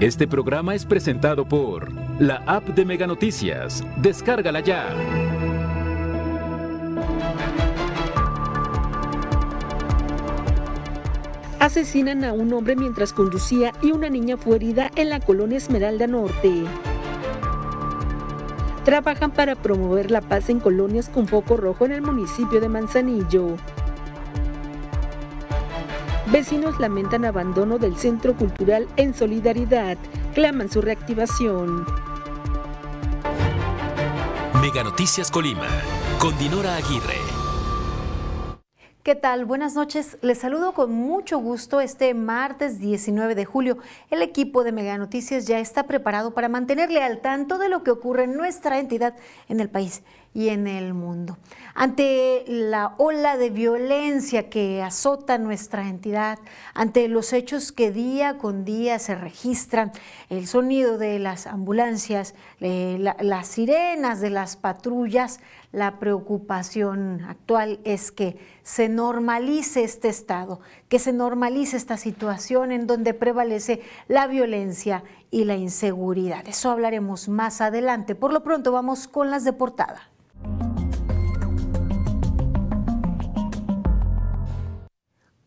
Este programa es presentado por la app de Mega Noticias. Descárgala ya. Asesinan a un hombre mientras conducía y una niña fue herida en la colonia Esmeralda Norte. Trabajan para promover la paz en colonias con foco rojo en el municipio de Manzanillo. Vecinos lamentan abandono del centro cultural en solidaridad, claman su reactivación. Mega Noticias Colima, con Dinora Aguirre. ¿Qué tal? Buenas noches. Les saludo con mucho gusto este martes 19 de julio. El equipo de Mega Noticias ya está preparado para mantenerle al tanto de lo que ocurre en nuestra entidad, en el país y en el mundo. Ante la ola de violencia que azota nuestra entidad, ante los hechos que día con día se registran, el sonido de las ambulancias, las sirenas de las patrullas, la preocupación actual es que se normalice este estado, que se normalice esta situación en donde prevalece la violencia y la inseguridad. Eso hablaremos más adelante. Por lo pronto vamos con las de portada.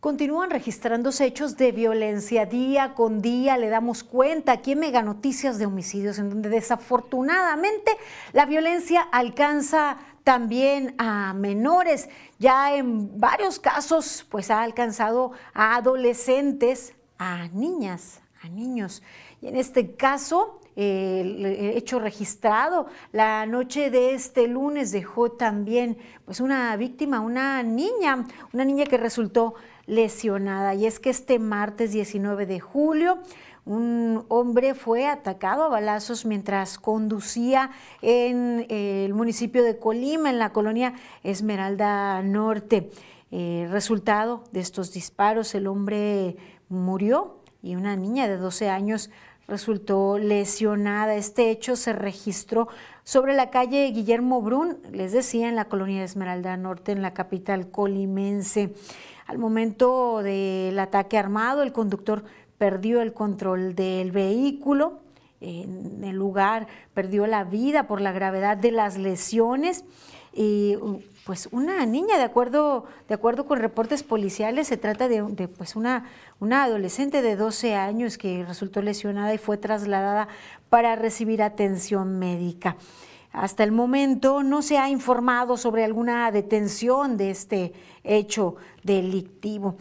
Continúan registrándose hechos de violencia día con día, le damos cuenta aquí en Mega Noticias de Homicidios, en donde desafortunadamente la violencia alcanza también a menores. Ya en varios casos, pues ha alcanzado a adolescentes, a niñas, a niños. Y en este caso, el hecho registrado la noche de este lunes dejó también pues una víctima, una niña, una niña que resultó lesionada. Y es que este martes 19 de julio, un hombre fue atacado a balazos mientras conducía en el municipio de Colima, en la colonia Esmeralda Norte. Eh, resultado de estos disparos, el hombre murió y una niña de 12 años resultó lesionada. Este hecho se registró sobre la calle Guillermo Brun, les decía, en la colonia Esmeralda Norte, en la capital colimense. Al momento del ataque armado, el conductor perdió el control del vehículo. En el lugar perdió la vida por la gravedad de las lesiones. Y pues una niña, de acuerdo, de acuerdo con reportes policiales, se trata de, pues una, una adolescente de 12 años que resultó lesionada y fue trasladada para recibir atención médica. Hasta el momento no se ha informado sobre alguna detención de este hecho delictivo.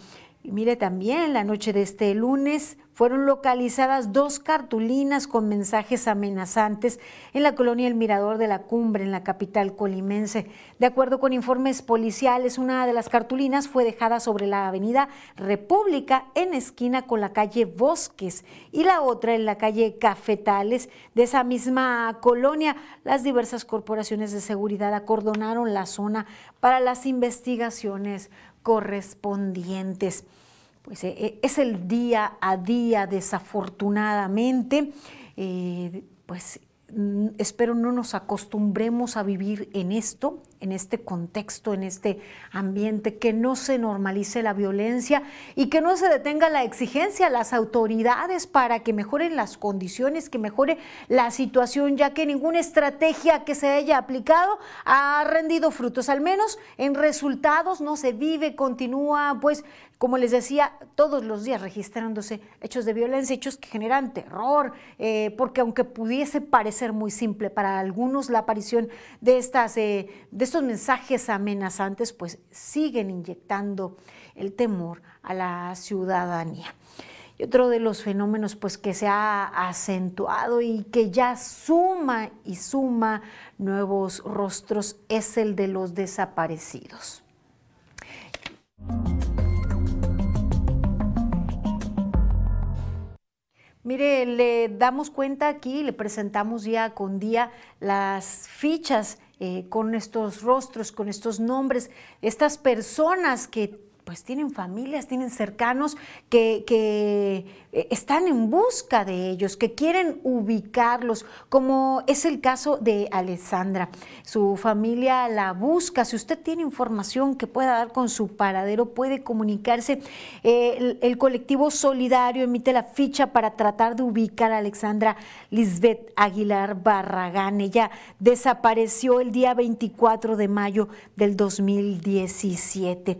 Mire también, la noche de este lunes fueron localizadas dos cartulinas con mensajes amenazantes en la colonia El Mirador de la Cumbre, en la capital colimense. De acuerdo con informes policiales, una de las cartulinas fue dejada sobre la avenida República en esquina con la calle Bosques y la otra en la calle Cafetales de esa misma colonia. Las diversas corporaciones de seguridad acordonaron la zona para las investigaciones correspondientes. Pues eh, eh, es el día a día, desafortunadamente, eh, pues mm, espero no nos acostumbremos a vivir en esto, en este contexto, en este ambiente, que no se normalice la violencia y que no se detenga la exigencia a las autoridades para que mejoren las condiciones, que mejore la situación, ya que ninguna estrategia que se haya aplicado ha rendido frutos, al menos en resultados no se vive, continúa, pues, como les decía, todos los días registrándose hechos de violencia, hechos que generan terror, eh, porque aunque pudiese parecer muy simple para algunos la aparición de estas... Eh, estos mensajes amenazantes pues siguen inyectando el temor a la ciudadanía. Y otro de los fenómenos pues que se ha acentuado y que ya suma y suma nuevos rostros es el de los desaparecidos. Mire, le damos cuenta aquí, le presentamos día con día las fichas eh, con estos rostros, con estos nombres, estas personas que pues tienen familias, tienen cercanos que, eh, están en busca de ellos, que quieren ubicarlos, como es el caso de Alessandra. Su familia la busca. Si usted tiene información que pueda dar con su paradero, puede comunicarse. Eh, el, colectivo solidario emite la ficha para tratar de ubicar a Alexandra Lisbeth Aguilar Barragán. Ella desapareció el día 24 de mayo del 2017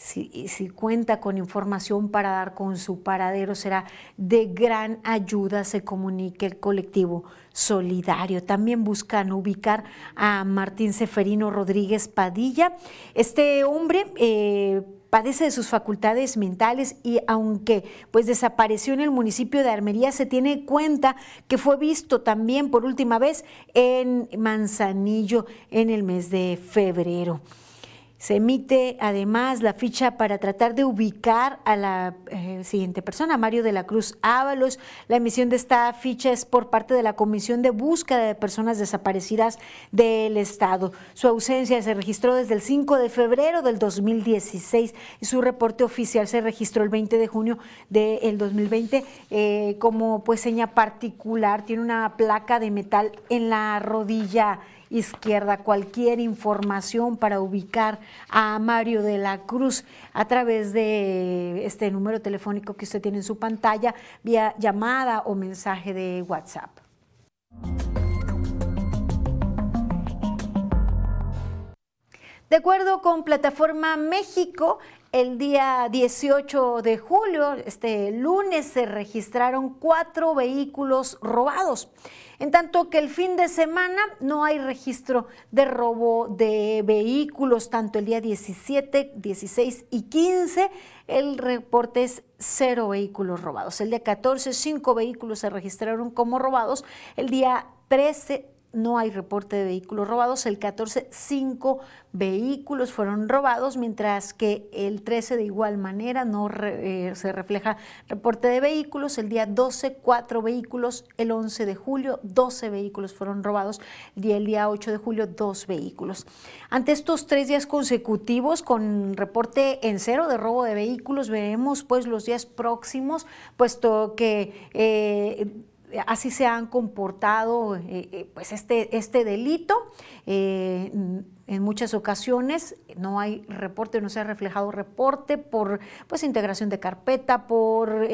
si, si, cuenta con información para dar con su paradero, será de gran ayuda, se comunique el colectivo solidario. También buscan ubicar a Martín Seferino Rodríguez Padilla. Este hombre... Eh, padece de sus facultades mentales y aunque pues desapareció en el municipio de Armería, se tiene cuenta que fue visto también por última vez en Manzanillo en el mes de febrero. Se emite además la ficha para tratar de ubicar a la eh, siguiente persona, Mario de la Cruz Ábalos. La emisión de esta ficha es por parte de la Comisión de Búsqueda de Personas Desaparecidas del Estado. Su ausencia se registró desde el 5 de febrero del 2016 y su reporte oficial se registró el 20 de junio del 2020 eh, como pues seña particular. Tiene una placa de metal en la rodilla izquierda. Cualquier información para ubicar a Mario de la Cruz a través de este número telefónico que usted tiene en su pantalla, vía llamada o mensaje de WhatsApp. De acuerdo con Plataforma México, el día 18 de julio, este lunes, se registraron cuatro vehículos robados. En tanto que el fin de semana no hay registro de robo de vehículos, tanto el día 17, 16 y 15 el reporte es cero vehículos robados. El día 14, cinco vehículos se registraron como robados. El día 13, no hay reporte de vehículos robados. El 14, cinco vehículos fueron robados, mientras que el 13 de igual manera no eh, se refleja reporte de vehículos. El día 12, cuatro vehículos. El 11 de julio, 12 vehículos fueron robados. Y el día 8 de julio, dos vehículos. Ante estos tres días consecutivos con reporte en cero de robo de vehículos, veremos pues los días próximos, puesto que... Eh, así se han comportado eh, eh, pues este, este delito. Eh, en muchas ocasiones no hay reporte, no se ha reflejado reporte por pues integración de carpeta, por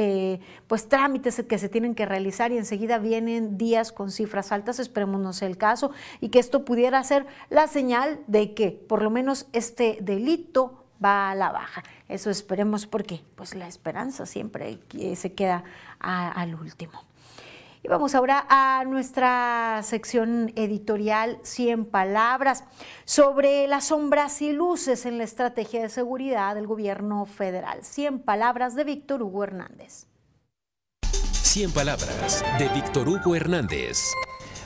pues trámites que se tienen que realizar y enseguida vienen días con cifras altas, esperemos no sea el caso, y que esto pudiera ser la señal de que por lo menos este delito va a la baja. Eso esperemos porque pues la esperanza siempre se queda al último. Y vamos ahora a nuestra sección editorial 100 palabras sobre las sombras y luces en la estrategia de seguridad del gobierno federal. 100 palabras de Víctor Hugo Hernández. 100 palabras de Víctor Hugo Hernández.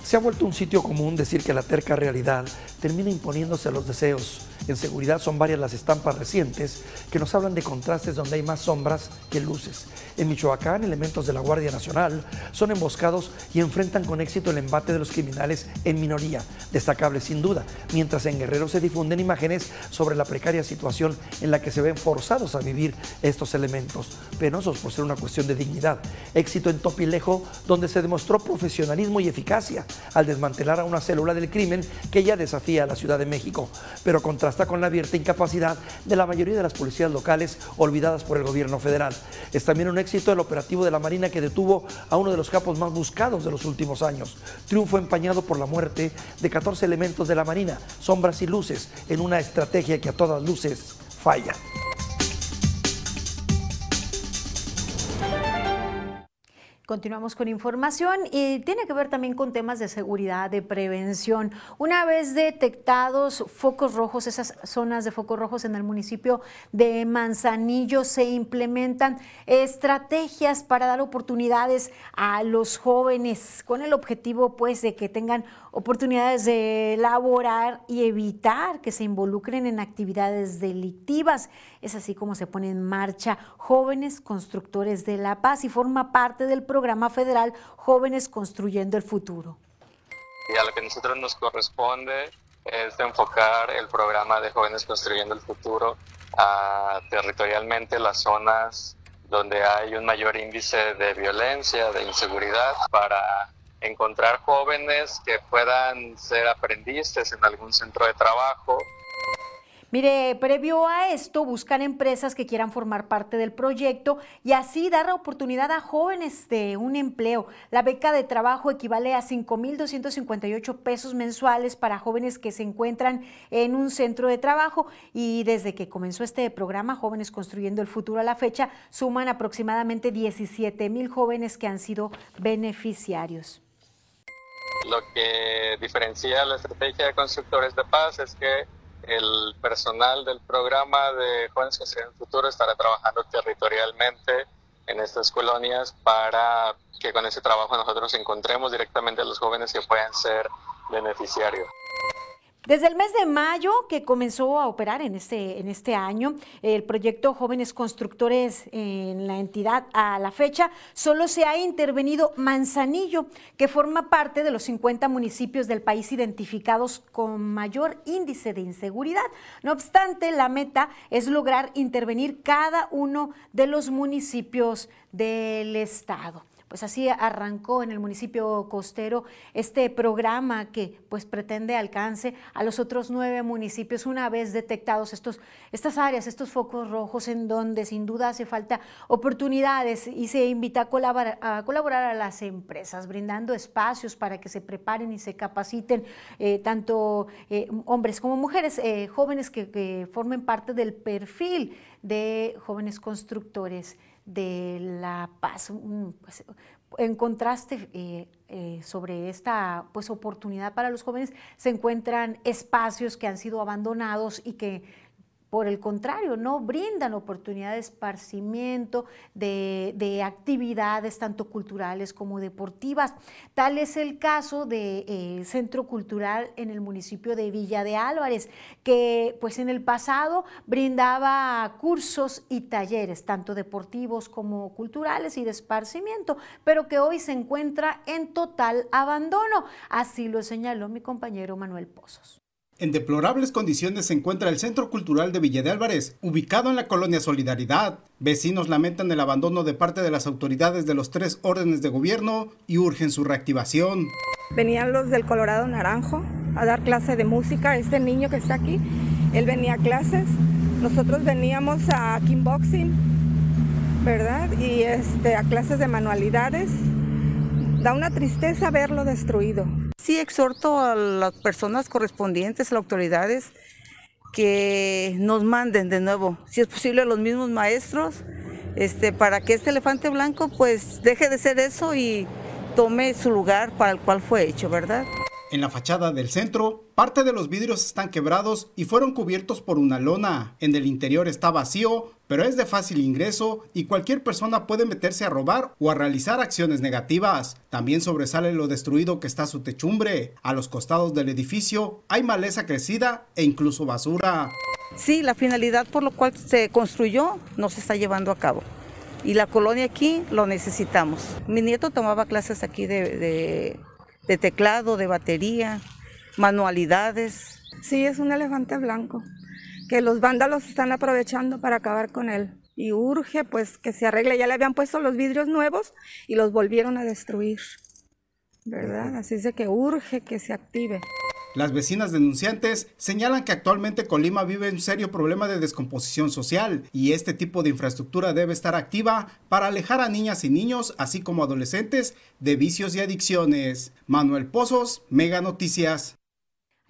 Se ha vuelto un sitio común decir que la terca realidad termina imponiéndose a los deseos en seguridad son varias las estampas recientes que nos hablan de contrastes donde hay más sombras que luces. En Michoacán, elementos de la Guardia Nacional son emboscados y enfrentan con éxito el embate de los criminales en minoría, destacable sin duda, mientras en Guerrero se difunden imágenes sobre la precaria situación en la que se ven forzados a vivir estos elementos, penosos por ser una cuestión de dignidad. Éxito en Topilejo, donde se demostró profesionalismo y eficacia al desmantelar a una célula del crimen que ya desafía a la Ciudad de México, pero contra está con la abierta incapacidad de la mayoría de las policías locales olvidadas por el gobierno federal. Es también un éxito el operativo de la Marina que detuvo a uno de los capos más buscados de los últimos años. Triunfo empañado por la muerte de 14 elementos de la Marina, sombras y luces, en una estrategia que a todas luces falla. Continuamos con información y tiene que ver también con temas de seguridad, de prevención. Una vez detectados focos rojos, esas zonas de focos rojos en el municipio de Manzanillo, se implementan estrategias para dar oportunidades a los jóvenes con el objetivo pues de que tengan oportunidades de laborar y evitar que se involucren en actividades delictivas. Es así como se pone en marcha Jóvenes Constructores de la Paz y forma parte del programa federal Jóvenes Construyendo el Futuro. Y a lo que nosotros nos corresponde es enfocar el programa de Jóvenes Construyendo el Futuro a, territorialmente las zonas donde hay un mayor índice de violencia, de inseguridad, para encontrar jóvenes que puedan ser aprendices en algún centro de trabajo Mire, previo a esto, buscan empresas que quieran formar parte del proyecto y así dar la oportunidad a jóvenes de un empleo. La beca de trabajo equivale a 5.258 pesos mensuales para jóvenes que se encuentran en un centro de trabajo y desde que comenzó este programa, Jóvenes Construyendo el Futuro a la fecha, suman aproximadamente 17 mil jóvenes que han sido beneficiarios. Lo que diferencia la estrategia de constructores de paz es que el personal del programa de Jóvenes que el Futuro estará trabajando territorialmente en estas colonias para que con ese trabajo nosotros encontremos directamente a los jóvenes que puedan ser beneficiarios. Desde el mes de mayo que comenzó a operar en este, en este año, el proyecto Jóvenes Constructores en la entidad a la fecha, solo se ha intervenido Manzanillo, que forma parte de los 50 municipios del país identificados con mayor índice de inseguridad. No obstante, la meta es lograr intervenir cada uno de los municipios del estado pues así arrancó en el municipio costero este programa que pues pretende alcance a los otros nueve municipios una vez detectados estos, estas áreas, estos focos rojos en donde sin duda hace falta oportunidades y se invita a colaborar a, colaborar a las empresas, brindando espacios para que se preparen y se capaciten eh, tanto eh, hombres como mujeres, eh, jóvenes que, que formen parte del perfil de jóvenes constructores de la paz. Pues, en contraste eh, eh, sobre esta pues, oportunidad para los jóvenes, se encuentran espacios que han sido abandonados y que por el contrario, no brindan oportunidad de esparcimiento, de, actividades tanto culturales como deportivas. Tal es el caso del de, eh, Centro Cultural en el municipio de Villa de Álvarez, que pues en el pasado brindaba cursos y talleres, tanto deportivos como culturales y de esparcimiento, pero que hoy se encuentra en total abandono. Así lo señaló mi compañero Manuel Pozos. En deplorables condiciones se encuentra el Centro Cultural de Villa de Álvarez, ubicado en la colonia Solidaridad. Vecinos lamentan el abandono de parte de las autoridades de los tres órdenes de gobierno y urgen su reactivación. Venían los del Colorado Naranjo a dar clase de música. Este niño que está aquí, él venía a clases. Nosotros veníamos a kickboxing, ¿verdad? Y este, a clases de manualidades. Da una tristeza verlo destruido. Sí exhorto a las personas correspondientes, a las autoridades, que nos manden de nuevo, si es posible, a los mismos maestros, este, para que este elefante blanco pues deje de ser eso y tome su lugar para el cual fue hecho, ¿verdad? En la fachada del centro, parte de los vidrios están quebrados y fueron cubiertos por una lona. En el interior está vacío, pero es de fácil ingreso y cualquier persona puede meterse a robar o a realizar acciones negativas. También sobresale lo destruido que está su techumbre. A los costados del edificio hay maleza crecida e incluso basura. Sí, la finalidad por lo cual se construyó no se está llevando a cabo y la colonia aquí lo necesitamos. Mi nieto tomaba clases aquí de, de teclado, de batería, manualidades. Sí, es un elefante blanco, que los vándalos están aprovechando para acabar con él. Y urge pues que se arregle. Ya le habían puesto los vidrios nuevos y los volvieron a destruir. ¿Verdad? Así es de que urge que se active. Las vecinas denunciantes señalan que actualmente Colima vive un serio problema de descomposición social y este tipo de infraestructura debe estar activa para alejar a niñas y niños, así como adolescentes, de vicios y adicciones. Manuel Pozos, Mega Noticias.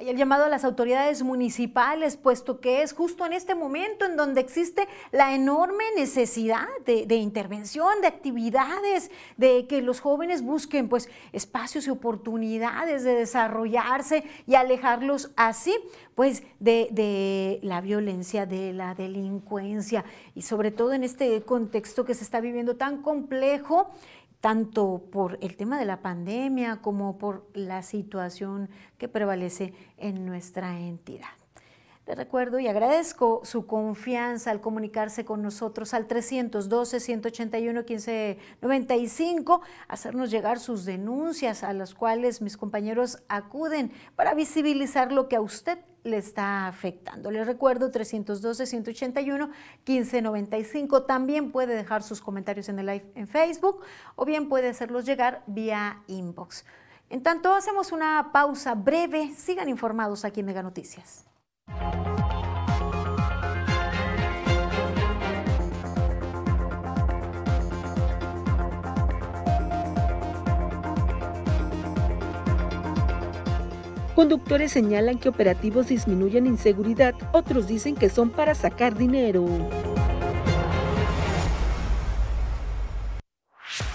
Hay el llamado a las autoridades municipales, puesto que es justo en este momento en donde existe la enorme necesidad de, intervención, de actividades, de que los jóvenes busquen pues espacios y oportunidades de desarrollarse y alejarlos así pues de, de la violencia, de la delincuencia. Y sobre todo en este contexto que se está viviendo tan complejo tanto por el tema de la pandemia como por la situación que prevalece en nuestra entidad. Le recuerdo y agradezco su confianza al comunicarse con nosotros al 312-181-1595, hacernos llegar sus denuncias a las cuales mis compañeros acuden para visibilizar lo que a usted le está afectando. Les recuerdo 312-181-1595. También puede dejar sus comentarios en el live en Facebook o bien puede hacerlos llegar vía inbox. En tanto, hacemos una pausa breve. Sigan informados aquí en Mega Noticias. Conductores señalan que operativos disminuyen inseguridad, otros dicen que son para sacar dinero.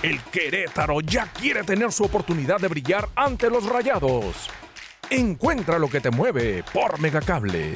El Querétaro ya quiere tener su oportunidad de brillar ante los rayados. Encuentra lo que te mueve por Megacable.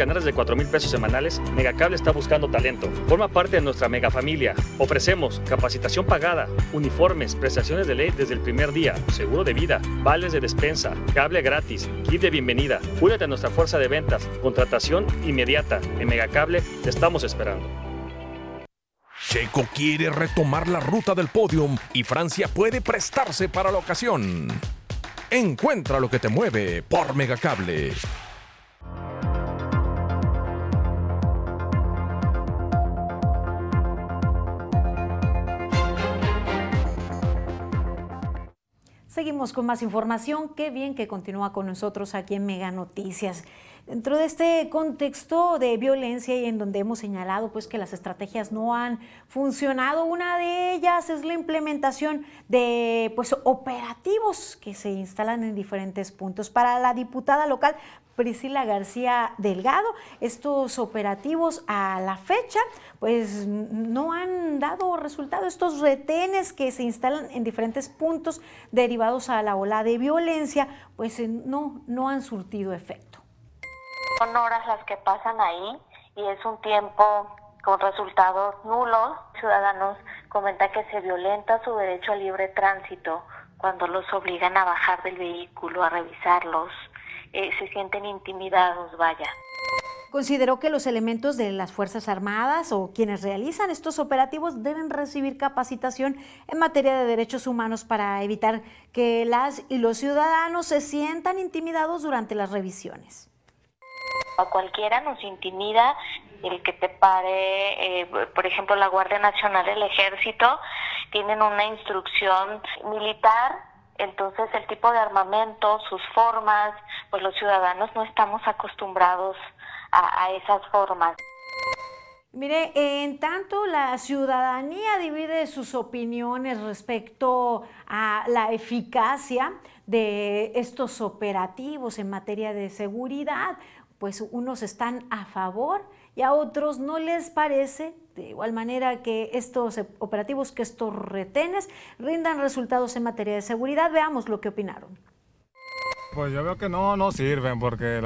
¿Quieres ganar desde 4 mil pesos semanales? Megacable está buscando talento. Forma parte de nuestra mega familia. Ofrecemos capacitación pagada, uniformes, prestaciones de ley desde el primer día, seguro de vida, vales de despensa, cable gratis, kit de bienvenida. Únete a nuestra fuerza de ventas, contratación inmediata. En Megacable te estamos esperando. Checo quiere retomar la ruta del podium y Francia puede prestarse para la ocasión. Encuentra lo que te mueve por Megacable. Seguimos con más información. Qué bien que continúa con nosotros aquí en Mega Noticias. Dentro de este contexto de violencia y en donde hemos señalado pues que las estrategias no han funcionado, una de ellas es la implementación de pues operativos que se instalan en diferentes puntos. Para la diputada local Priscila García Delgado, estos operativos a la fecha pues no han dado resultado. Estos retenes que se instalan en diferentes puntos derivados a la ola de violencia pues no, no han surtido efecto son horas las que pasan ahí y es un tiempo con resultados nulos. Ciudadanos comentan que se violenta su derecho a libre tránsito cuando los obligan a bajar del vehículo, a revisarlos, eh, se sienten intimidados, vaya. Consideró que los elementos de las Fuerzas Armadas o quienes realizan estos operativos deben recibir capacitación en materia de derechos humanos para evitar que las y los ciudadanos se sientan intimidados durante las revisiones a cualquiera nos intimida el que te pare, eh, por ejemplo, la Guardia Nacional, el Ejército, tienen una instrucción militar, entonces el tipo de armamento, sus formas, pues los ciudadanos no estamos acostumbrados a, esas formas. Mire, en tanto la ciudadanía divide sus opiniones respecto a la eficacia de estos operativos en materia de seguridad pues unos están a favor y a otros no les parece, de igual manera que estos operativos, que estos retenes rindan resultados en materia de seguridad. Veamos lo que opinaron. Pues yo veo que no, no sirven porque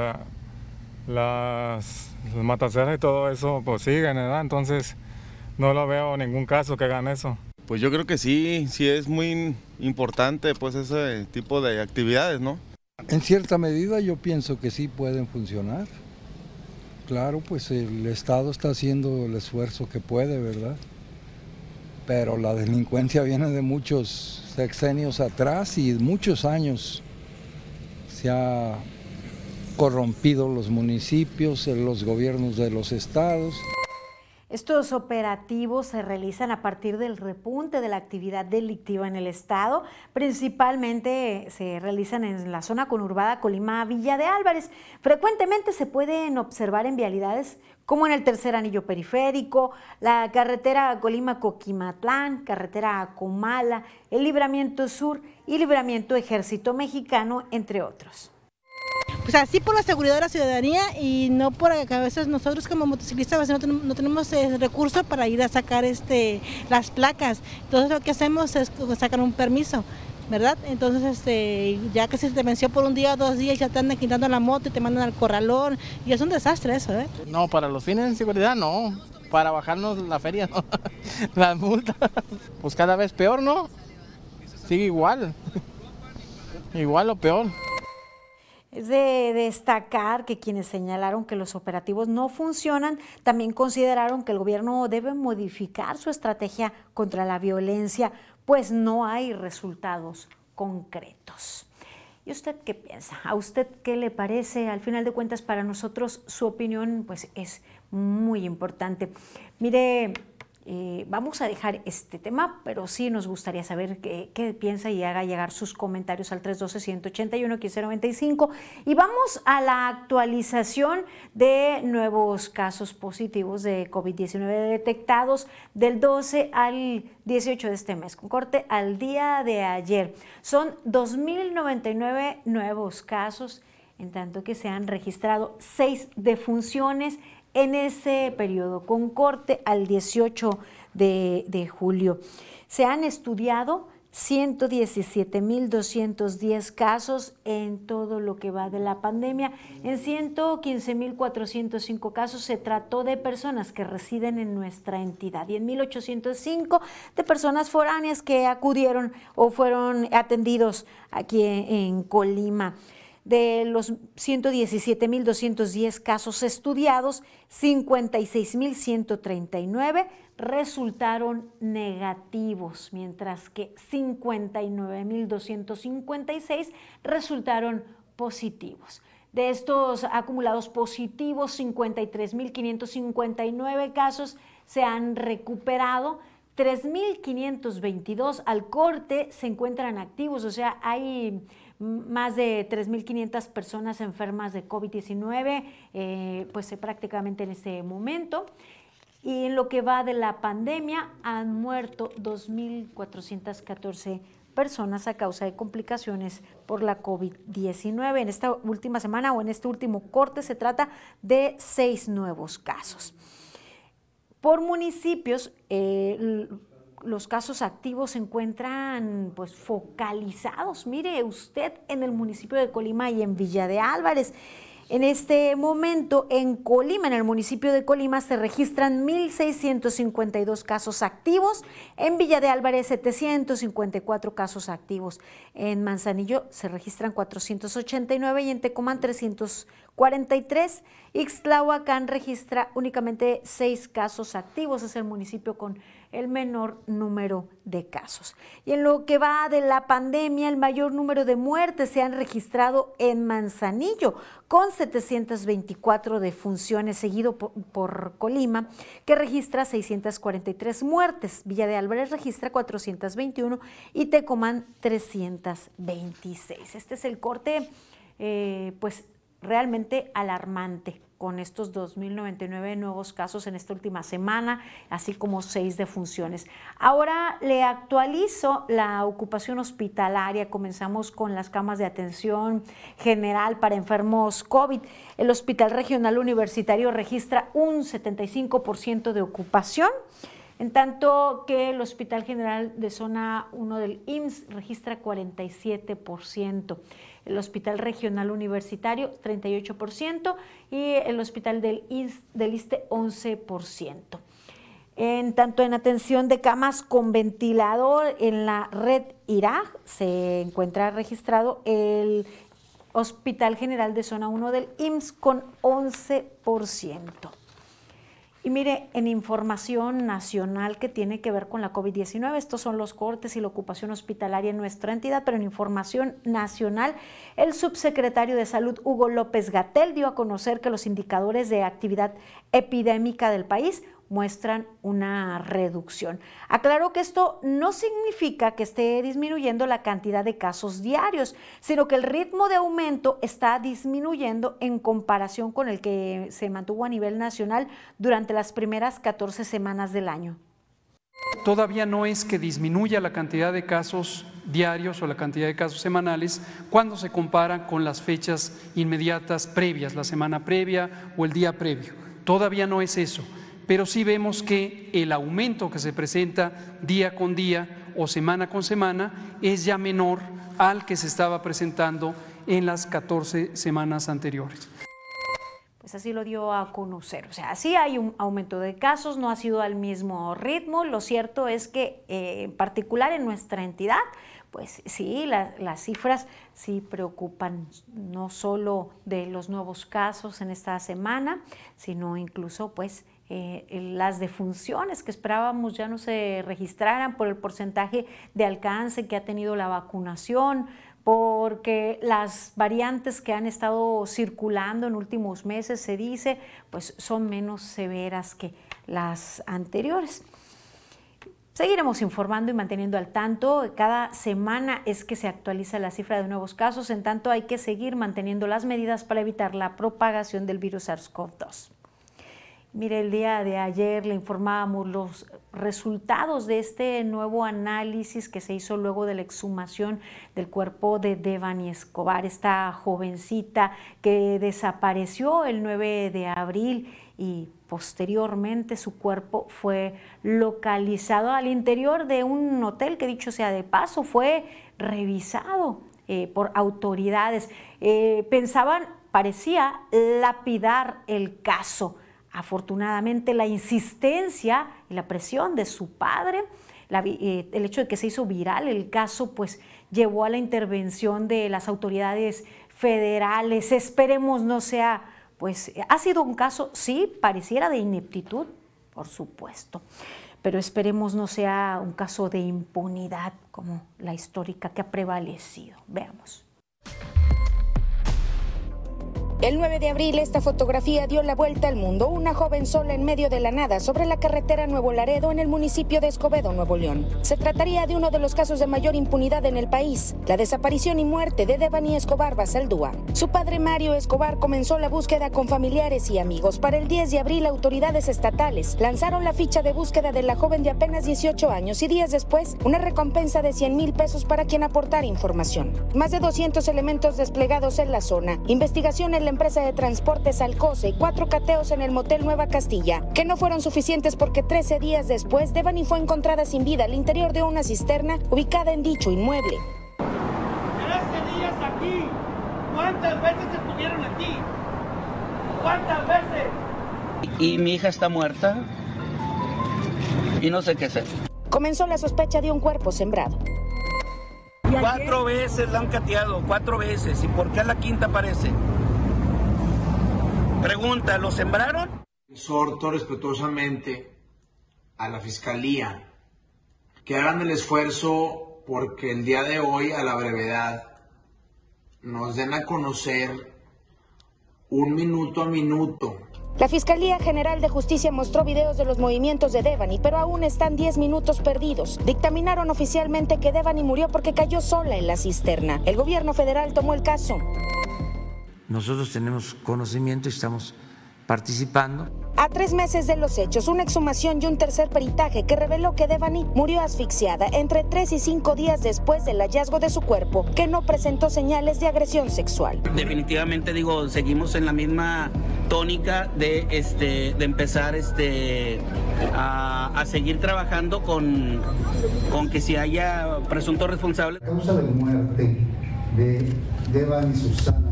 las, mataceras y todo eso pues siguen, ¿verdad? Entonces no lo veo ningún caso que hagan eso. Pues yo creo que sí, sí es muy importante pues ese tipo de actividades, ¿no? En cierta medida yo pienso que sí pueden funcionar. Claro, pues el Estado está haciendo el esfuerzo que puede, ¿verdad? Pero la delincuencia viene de muchos sexenios atrás y muchos años se ha corrompido los municipios, los gobiernos de los estados. Estos operativos se realizan a partir del repunte de la actividad delictiva en el estado. Principalmente se realizan en la zona conurbada Colima-Villa de Álvarez. Frecuentemente se pueden observar en vialidades como en el tercer anillo periférico, la carretera Colima-Coquimatlán, carretera Comala, el Libramiento Sur y Libramiento Ejército Mexicano, entre otros. Pues así por la seguridad de la ciudadanía y no por a veces nosotros como motociclistas no tenemos, no tenemos recursos para ir a sacar este, las placas. Entonces lo que hacemos es sacar un permiso. ¿verdad? Entonces, este, ya que se te venció por un día o dos días, ya te andan quitando la moto y te mandan al corralón, y es un desastre eso, ¿eh? No, para los fines de seguridad no, para bajarnos la feria no, las multas, pues cada vez peor, ¿no? Sigue igual, igual o peor. Es de destacar que quienes señalaron que los operativos no funcionan, también consideraron que el gobierno debe modificar su estrategia contra la violencia, pues no hay resultados concretos. ¿Y usted qué piensa? ¿A usted qué le parece? Al final de cuentas, para nosotros su opinión pues, es muy importante. Mire, eh, vamos a dejar este tema, pero sí nos gustaría saber qué, piensa y haga llegar sus comentarios al 312-181-1595. Y vamos a la actualización de nuevos casos positivos de COVID-19 detectados del 12 al 18 de este mes, con corte al día de ayer. Son 2.099 nuevos casos, en tanto que se han registrado seis defunciones en ese periodo, con corte al 18 de, julio. Se han estudiado 117.210 casos en todo lo que va de la pandemia. En 115.405 casos se trató de personas que residen en nuestra entidad y en 1.805 de personas foráneas que acudieron o fueron atendidos aquí en Colima. De los 117.210 casos estudiados, 56.139 resultaron negativos, mientras que 59.256 resultaron positivos. De estos acumulados positivos, 53.559 casos se han recuperado, 3.522 al corte se encuentran activos, o sea, hay más de 3.500 personas enfermas de COVID-19, eh, pues eh, prácticamente en ese momento. Y en lo que va de la pandemia han muerto 2.414 personas a causa de complicaciones por la COVID-19. En esta última semana o en este último corte se trata de seis nuevos casos. Por municipios, eh, los casos activos se encuentran pues focalizados. Mire usted en el municipio de Colima y en Villa de Álvarez. En este momento, en Colima, en el municipio de Colima, se registran 1.652 casos activos. En Villa de Álvarez, 754 casos activos. En Manzanillo se registran 489 y en Tecomán 343. Ixtlahuacán registra únicamente 6 casos activos. Es el municipio con el menor número de casos. Y en lo que va de la pandemia, el mayor número de muertes se han registrado en Manzanillo, con 724 defunciones, seguido por, Colima, que registra 643 muertes. Villa de Álvarez registra 421 y Tecomán 326. Este es el corte, eh, pues realmente alarmante con estos 2.099 nuevos casos en esta última semana, así como seis defunciones. Ahora le actualizo la ocupación hospitalaria. Comenzamos con las camas de atención general para enfermos COVID. El Hospital Regional Universitario registra un 75% de ocupación. En tanto que el Hospital General de Zona 1 del IMSS registra 47% el Hospital Regional Universitario 38% y el Hospital del, ISTE 11%. En tanto en atención de camas con ventilador en la red IRAG se encuentra registrado el Hospital General de Zona 1 del IMSS con 11%. Y mire, en información nacional que tiene que ver con la COVID-19, estos son los cortes y la ocupación hospitalaria en nuestra entidad, pero en información nacional, el subsecretario de Salud, Hugo López Gatel, dio a conocer que los indicadores de actividad epidémica del país muestran una reducción. Aclaró que esto no significa que esté disminuyendo la cantidad de casos diarios, sino que el ritmo de aumento está disminuyendo en comparación con el que se mantuvo a nivel nacional durante las primeras 14 semanas del año. Todavía no es que disminuya la cantidad de casos diarios o la cantidad de casos semanales cuando se compara con las fechas inmediatas previas, la semana previa o el día previo. Todavía no es eso, pero sí vemos que el aumento que se presenta día con día o semana con semana es ya menor al que se estaba presentando en las 14 semanas anteriores pues así lo dio a conocer. O sea, sí hay un aumento de casos, no ha sido al mismo ritmo. Lo cierto es que eh, en particular en nuestra entidad, pues sí, las cifras sí preocupan no solo de los nuevos casos en esta semana, sino incluso pues eh, las defunciones que esperábamos ya no se registraran por el porcentaje de alcance que ha tenido la vacunación, porque las variantes que han estado circulando en últimos meses, se dice, pues son menos severas que las anteriores. Seguiremos informando y manteniendo al tanto. Cada semana es que se actualiza la cifra de nuevos casos, en tanto hay que seguir manteniendo las medidas para evitar la propagación del virus SARS-CoV-2. Mire, el día de ayer le informábamos los resultados de este nuevo análisis que se hizo luego de la exhumación del cuerpo de Devani Escobar, esta jovencita que desapareció el 9 de abril y posteriormente su cuerpo fue localizado al interior de un hotel que dicho sea de paso fue revisado eh, por autoridades. Eh, pensaban, parecía lapidar el caso Afortunadamente la insistencia y la presión de su padre, eh, el hecho de que se hizo viral el caso, pues llevó a la intervención de las autoridades federales. Esperemos no sea, pues ha sido un caso, sí, pareciera de ineptitud, por supuesto, pero esperemos no sea un caso de impunidad como la histórica que ha prevalecido. Veamos. El 9 de abril esta fotografía dio la vuelta al mundo. Una joven sola en medio de la nada sobre la carretera Nuevo Laredo en el municipio de Escobedo, Nuevo León. Se trataría de uno de los casos de mayor impunidad en el país, la desaparición y muerte de Devani Escobar Basaldúa. Su padre Mario Escobar comenzó la búsqueda con familiares y amigos. Para el 10 de abril autoridades estatales lanzaron la ficha de búsqueda de la joven de apenas 18 años y días después una recompensa de 100 mil pesos para quien aportara información. Más de 200 elementos desplegados en la zona. Investigación en la empresa de transportes Alcoce y cuatro cateos en el motel Nueva Castilla, que no fueron suficientes porque 13 días después Devani fue encontrada sin vida al interior de una cisterna ubicada en dicho inmueble. 13 días aquí. ¿Cuántas veces estuvieron aquí? ¿Cuántas veces? Y mi hija está muerta y no sé qué hacer. Comenzó la sospecha de un cuerpo sembrado. Cuatro veces la han cateado, cuatro veces. ¿Y por qué a la quinta aparece? Pregunta, ¿lo sembraron? Exhorto respetuosamente a la Fiscalía que hagan el esfuerzo porque el día de hoy, a la brevedad, nos den a conocer un minuto a minuto. La Fiscalía General de Justicia mostró videos de los movimientos de Devani, pero aún están 10 minutos perdidos. Dictaminaron oficialmente que Devani murió porque cayó sola en la cisterna. El gobierno federal tomó el caso. Nosotros tenemos conocimiento y estamos participando. A tres meses de los hechos, una exhumación y un tercer peritaje que reveló que Devani murió asfixiada entre tres y cinco días después del hallazgo de su cuerpo, que no presentó señales de agresión sexual. Definitivamente digo, seguimos en la misma tónica de este de empezar este a, a seguir trabajando con, con que si haya presunto responsable. La causa de muerte de Devani Susana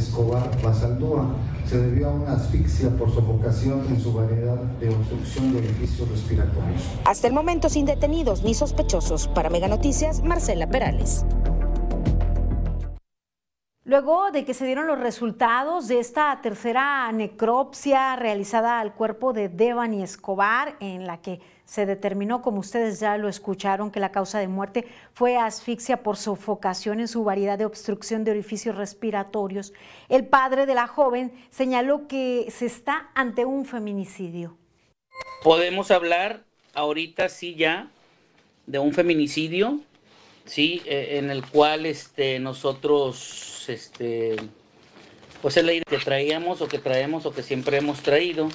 Escobar Basaldúa se debió a una asfixia por sofocación en su variedad de obstrucción de orificios respiratorios. Hasta el momento sin detenidos ni sospechosos. Para Mega Noticias, Marcela Perales. Luego de que se dieron los resultados de esta tercera necropsia realizada al cuerpo de Devani Escobar, en la que se determinó, como ustedes ya lo escucharon, que la causa de muerte fue asfixia por sofocación en su variedad de obstrucción de orificios respiratorios. El padre de la joven señaló que se está ante un feminicidio. Podemos hablar ahorita sí ya de un feminicidio, sí, eh, en el cual este, nosotros, este, pues es la idea que traíamos o que traemos o que siempre hemos traído.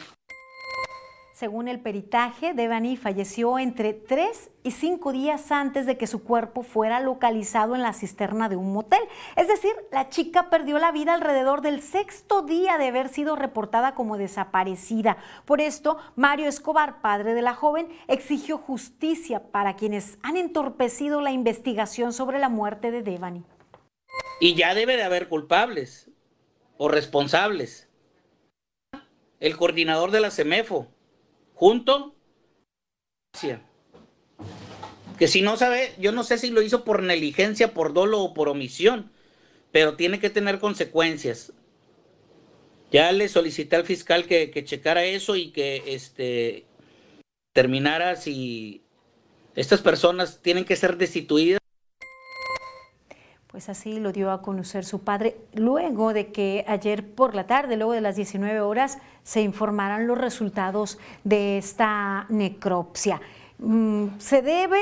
Según el peritaje, Devani falleció entre tres y cinco días antes de que su cuerpo fuera localizado en la cisterna de un motel. Es decir, la chica perdió la vida alrededor del sexto día de haber sido reportada como desaparecida. Por esto, Mario Escobar, padre de la joven, exigió justicia para quienes han entorpecido la investigación sobre la muerte de Devani. Y ya debe de haber culpables o responsables. El coordinador de la CEMEFO, junto que si no sabe, yo no sé si lo hizo por negligencia, por dolo o por omisión, pero tiene que tener consecuencias. Ya le solicité al fiscal que, que checara eso y que este terminara si estas personas tienen que ser destituidas. Pues así lo dio a conocer su padre luego de que ayer por la tarde, luego de las 19 horas, se informaran los resultados de esta necropsia. Mm, se debe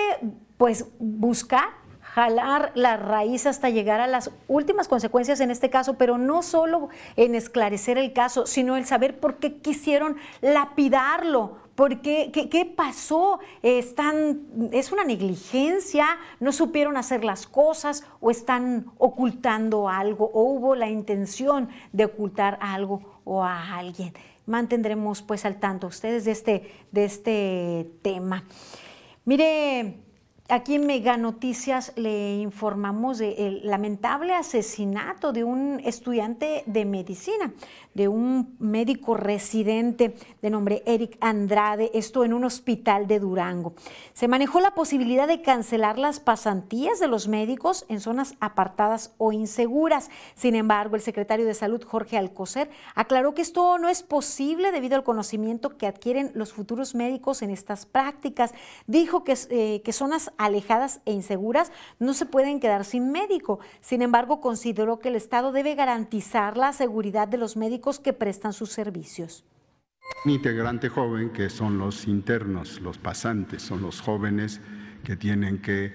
pues buscar jalar la raíz hasta llegar a las últimas consecuencias en este caso, pero no solo en esclarecer el caso, sino el saber por qué quisieron lapidarlo, ¿Por qué? ¿Qué, pasó? ¿Están, ¿Es una negligencia? ¿No supieron hacer las cosas? ¿O están ocultando algo? ¿O hubo la intención de ocultar algo o a alguien? Mantendremos pues al tanto ustedes de este, de este tema. Mire, Aquí en Mega Noticias le informamos del lamentable asesinato de un estudiante de medicina de un médico residente de nombre Eric Andrade, esto en un hospital de Durango. Se manejó la posibilidad de cancelar las pasantías de los médicos en zonas apartadas o inseguras. Sin embargo, el secretario de Salud, Jorge Alcocer, aclaró que esto no es posible debido al conocimiento que adquieren los futuros médicos en estas prácticas. Dijo que, eh, que zonas alejadas e inseguras no se pueden quedar sin médico. Sin embargo, consideró que el Estado debe garantizar la seguridad de los médicos que prestan sus servicios. Un integrante joven que son los internos, los pasantes, son los jóvenes que tienen que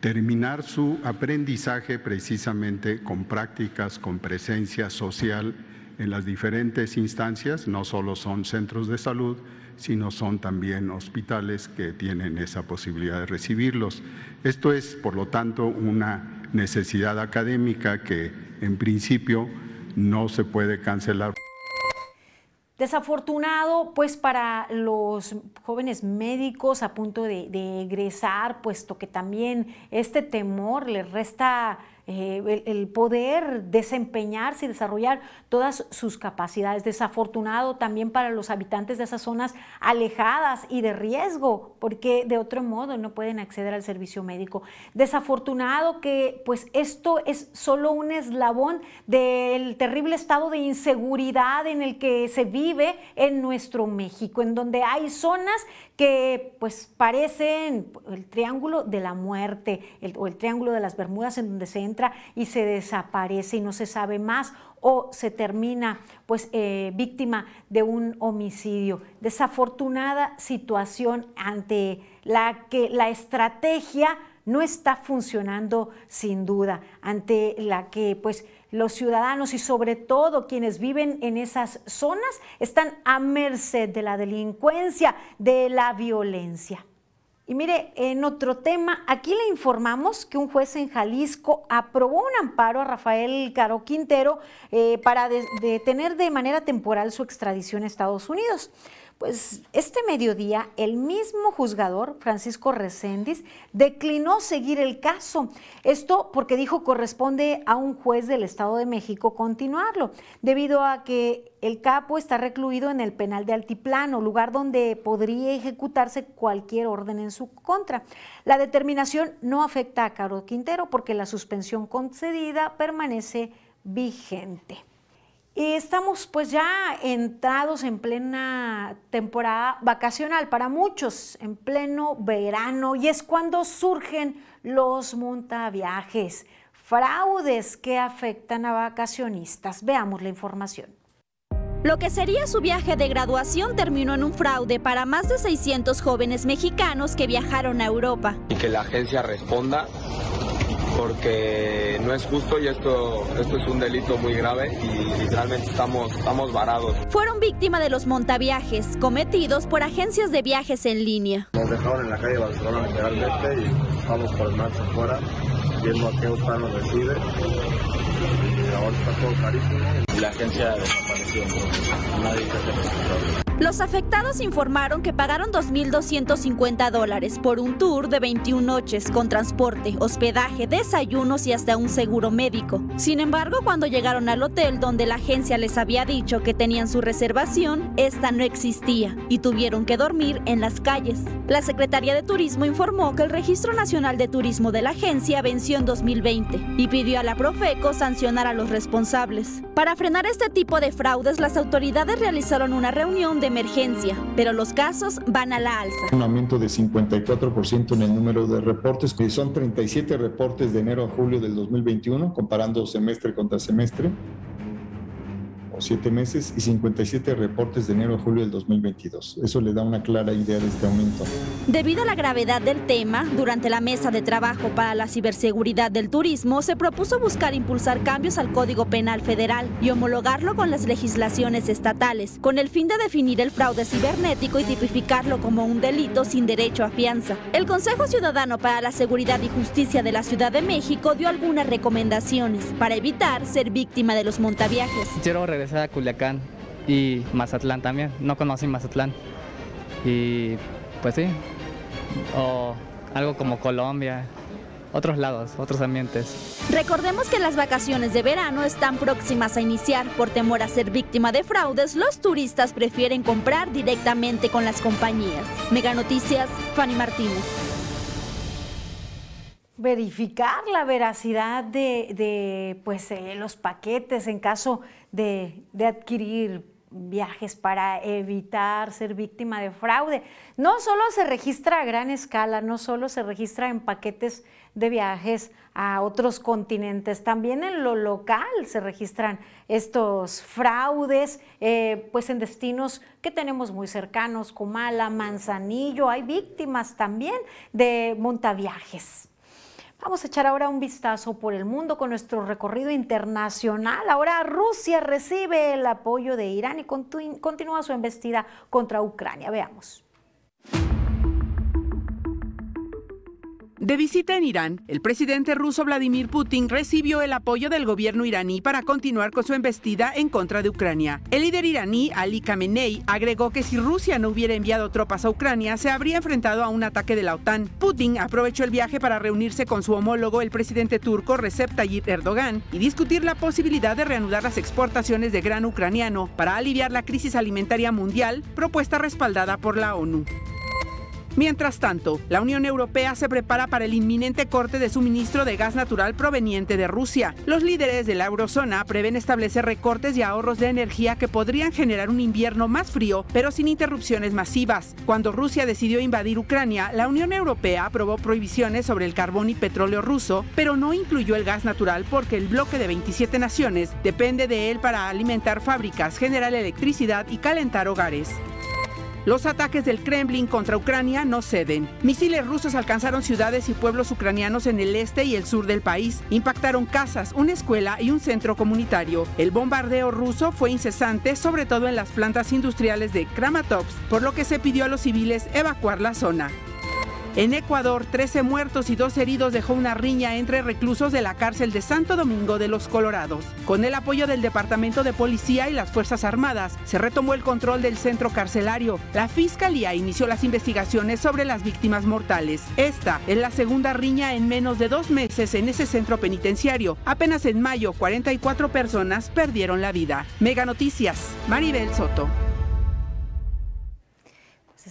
terminar su aprendizaje precisamente con prácticas, con presencia social en las diferentes instancias, no solo son centros de salud, sino son también hospitales que tienen esa posibilidad de recibirlos. Esto es, por lo tanto, una necesidad académica que en principio no se puede cancelar. Desafortunado, pues para los jóvenes médicos a punto de, egresar, puesto que también este temor les resta eh, el, poder desempeñarse y desarrollar todas sus capacidades. Desafortunado también para los habitantes de esas zonas alejadas y de riesgo, porque de otro modo no pueden acceder al servicio médico. Desafortunado que pues esto es solo un eslabón del terrible estado de inseguridad en el que se vive en nuestro México, en donde hay zonas que pues parecen el triángulo de la muerte o el triángulo de las Bermudas en donde se entra y se desaparece y no se sabe más o se termina pues eh, víctima de un homicidio. Desafortunada situación ante la que la estrategia no está funcionando sin duda, ante la que pues los ciudadanos y sobre todo quienes viven en esas zonas están a merced de la delincuencia, de la violencia. Y mire, en otro tema, aquí le informamos que un juez en Jalisco aprobó un amparo a Rafael Caro Quintero eh, para detener de manera temporal su extradición a Estados Unidos. Pues este mediodía el mismo juzgador, Francisco Recendis, declinó seguir el caso. Esto porque dijo corresponde a un juez del Estado de México continuarlo, debido a que el capo está recluido en el penal de Altiplano, lugar donde podría ejecutarse cualquier orden en su contra. La determinación no afecta a Caro Quintero porque la suspensión concedida permanece vigente. Y estamos pues ya entrados en plena temporada vacacional para muchos, en pleno verano, y es cuando surgen los montaviajes, fraudes que afectan a vacacionistas. Veamos la información. Lo que sería su viaje de graduación terminó en un fraude para más de 600 jóvenes mexicanos que viajaron a Europa. Y que la agencia responda porque no es justo y esto, esto es un delito muy grave y literalmente estamos, estamos varados. Fueron víctima de los montaviajes cometidos por agencias de viajes en línea. Nos dejaron en la calle Barcelona literalmente y estamos por el mar afuera viendo a qué usted nos recibe y ahora está todo carísimo la agencia desapareció, nadie. Los afectados informaron que pagaron 2.250 dólares por un tour de 21 noches con transporte, hospedaje, desayunos y hasta un seguro médico. Sin embargo, cuando llegaron al hotel donde la agencia les había dicho que tenían su reservación, esta no existía y tuvieron que dormir en las calles. La Secretaría de Turismo informó que el Registro Nacional de Turismo de la agencia venció en 2020 y pidió a la Profeco sancionar a los responsables. Para frenar este tipo de fraudes, las autoridades realizaron una reunión de emergencia, pero los casos van a la alza. Un aumento de 54% en el número de reportes, que son 37 reportes de enero a julio del 2021, comparando semestre contra semestre siete meses y 57 reportes de enero a julio del 2022. Eso le da una clara idea de este aumento. Debido a la gravedad del tema, durante la mesa de trabajo para la ciberseguridad del turismo se propuso buscar impulsar cambios al Código Penal Federal y homologarlo con las legislaciones estatales, con el fin de definir el fraude cibernético y tipificarlo como un delito sin derecho a fianza. El Consejo Ciudadano para la Seguridad y Justicia de la Ciudad de México dio algunas recomendaciones para evitar ser víctima de los montaviajes. Quiero regresar a Culiacán y Mazatlán también. No conocí Mazatlán. Y pues sí, o algo como Colombia, otros lados, otros ambientes. Recordemos que las vacaciones de verano están próximas a iniciar. Por temor a ser víctima de fraudes, los turistas prefieren comprar directamente con las compañías. Mega Noticias, Fanny Martínez. Verificar la veracidad de, de pues, eh, los paquetes en caso de, de adquirir viajes para evitar ser víctima de fraude. No solo se registra a gran escala, no solo se registra en paquetes de viajes a otros continentes, también en lo local se registran estos fraudes, eh, pues en destinos que tenemos muy cercanos, Comala, Manzanillo, hay víctimas también de montaviajes. Vamos a echar ahora un vistazo por el mundo con nuestro recorrido internacional. Ahora Rusia recibe el apoyo de Irán y continúa su embestida contra Ucrania. Veamos. De visita en Irán, el presidente ruso Vladimir Putin recibió el apoyo del gobierno iraní para continuar con su embestida en contra de Ucrania. El líder iraní, Ali Khamenei, agregó que si Rusia no hubiera enviado tropas a Ucrania, se habría enfrentado a un ataque de la OTAN. Putin aprovechó el viaje para reunirse con su homólogo, el presidente turco Recep Tayyip Erdogan, y discutir la posibilidad de reanudar las exportaciones de grano ucraniano para aliviar la crisis alimentaria mundial, propuesta respaldada por la ONU. Mientras tanto, la Unión Europea se prepara para el inminente corte de suministro de gas natural proveniente de Rusia. Los líderes de la eurozona prevén establecer recortes y ahorros de energía que podrían generar un invierno más frío, pero sin interrupciones masivas. Cuando Rusia decidió invadir Ucrania, la Unión Europea aprobó prohibiciones sobre el carbón y petróleo ruso, pero no incluyó el gas natural porque el bloque de 27 naciones depende de él para alimentar fábricas, generar electricidad y calentar hogares. Los ataques del Kremlin contra Ucrania no ceden. Misiles rusos alcanzaron ciudades y pueblos ucranianos en el este y el sur del país. Impactaron casas, una escuela y un centro comunitario. El bombardeo ruso fue incesante, sobre todo en las plantas industriales de Kramatorsk, por lo que se pidió a los civiles evacuar la zona. En Ecuador, 13 muertos y dos heridos dejó una riña entre reclusos de la cárcel de Santo Domingo de los Colorados. Con el apoyo del Departamento de Policía y las Fuerzas Armadas, se retomó el control del centro carcelario. La Fiscalía inició las investigaciones sobre las víctimas mortales. Esta es la segunda riña en menos de dos meses en ese centro penitenciario. Apenas en mayo, 44 personas perdieron la vida. Mega Noticias, Maribel Soto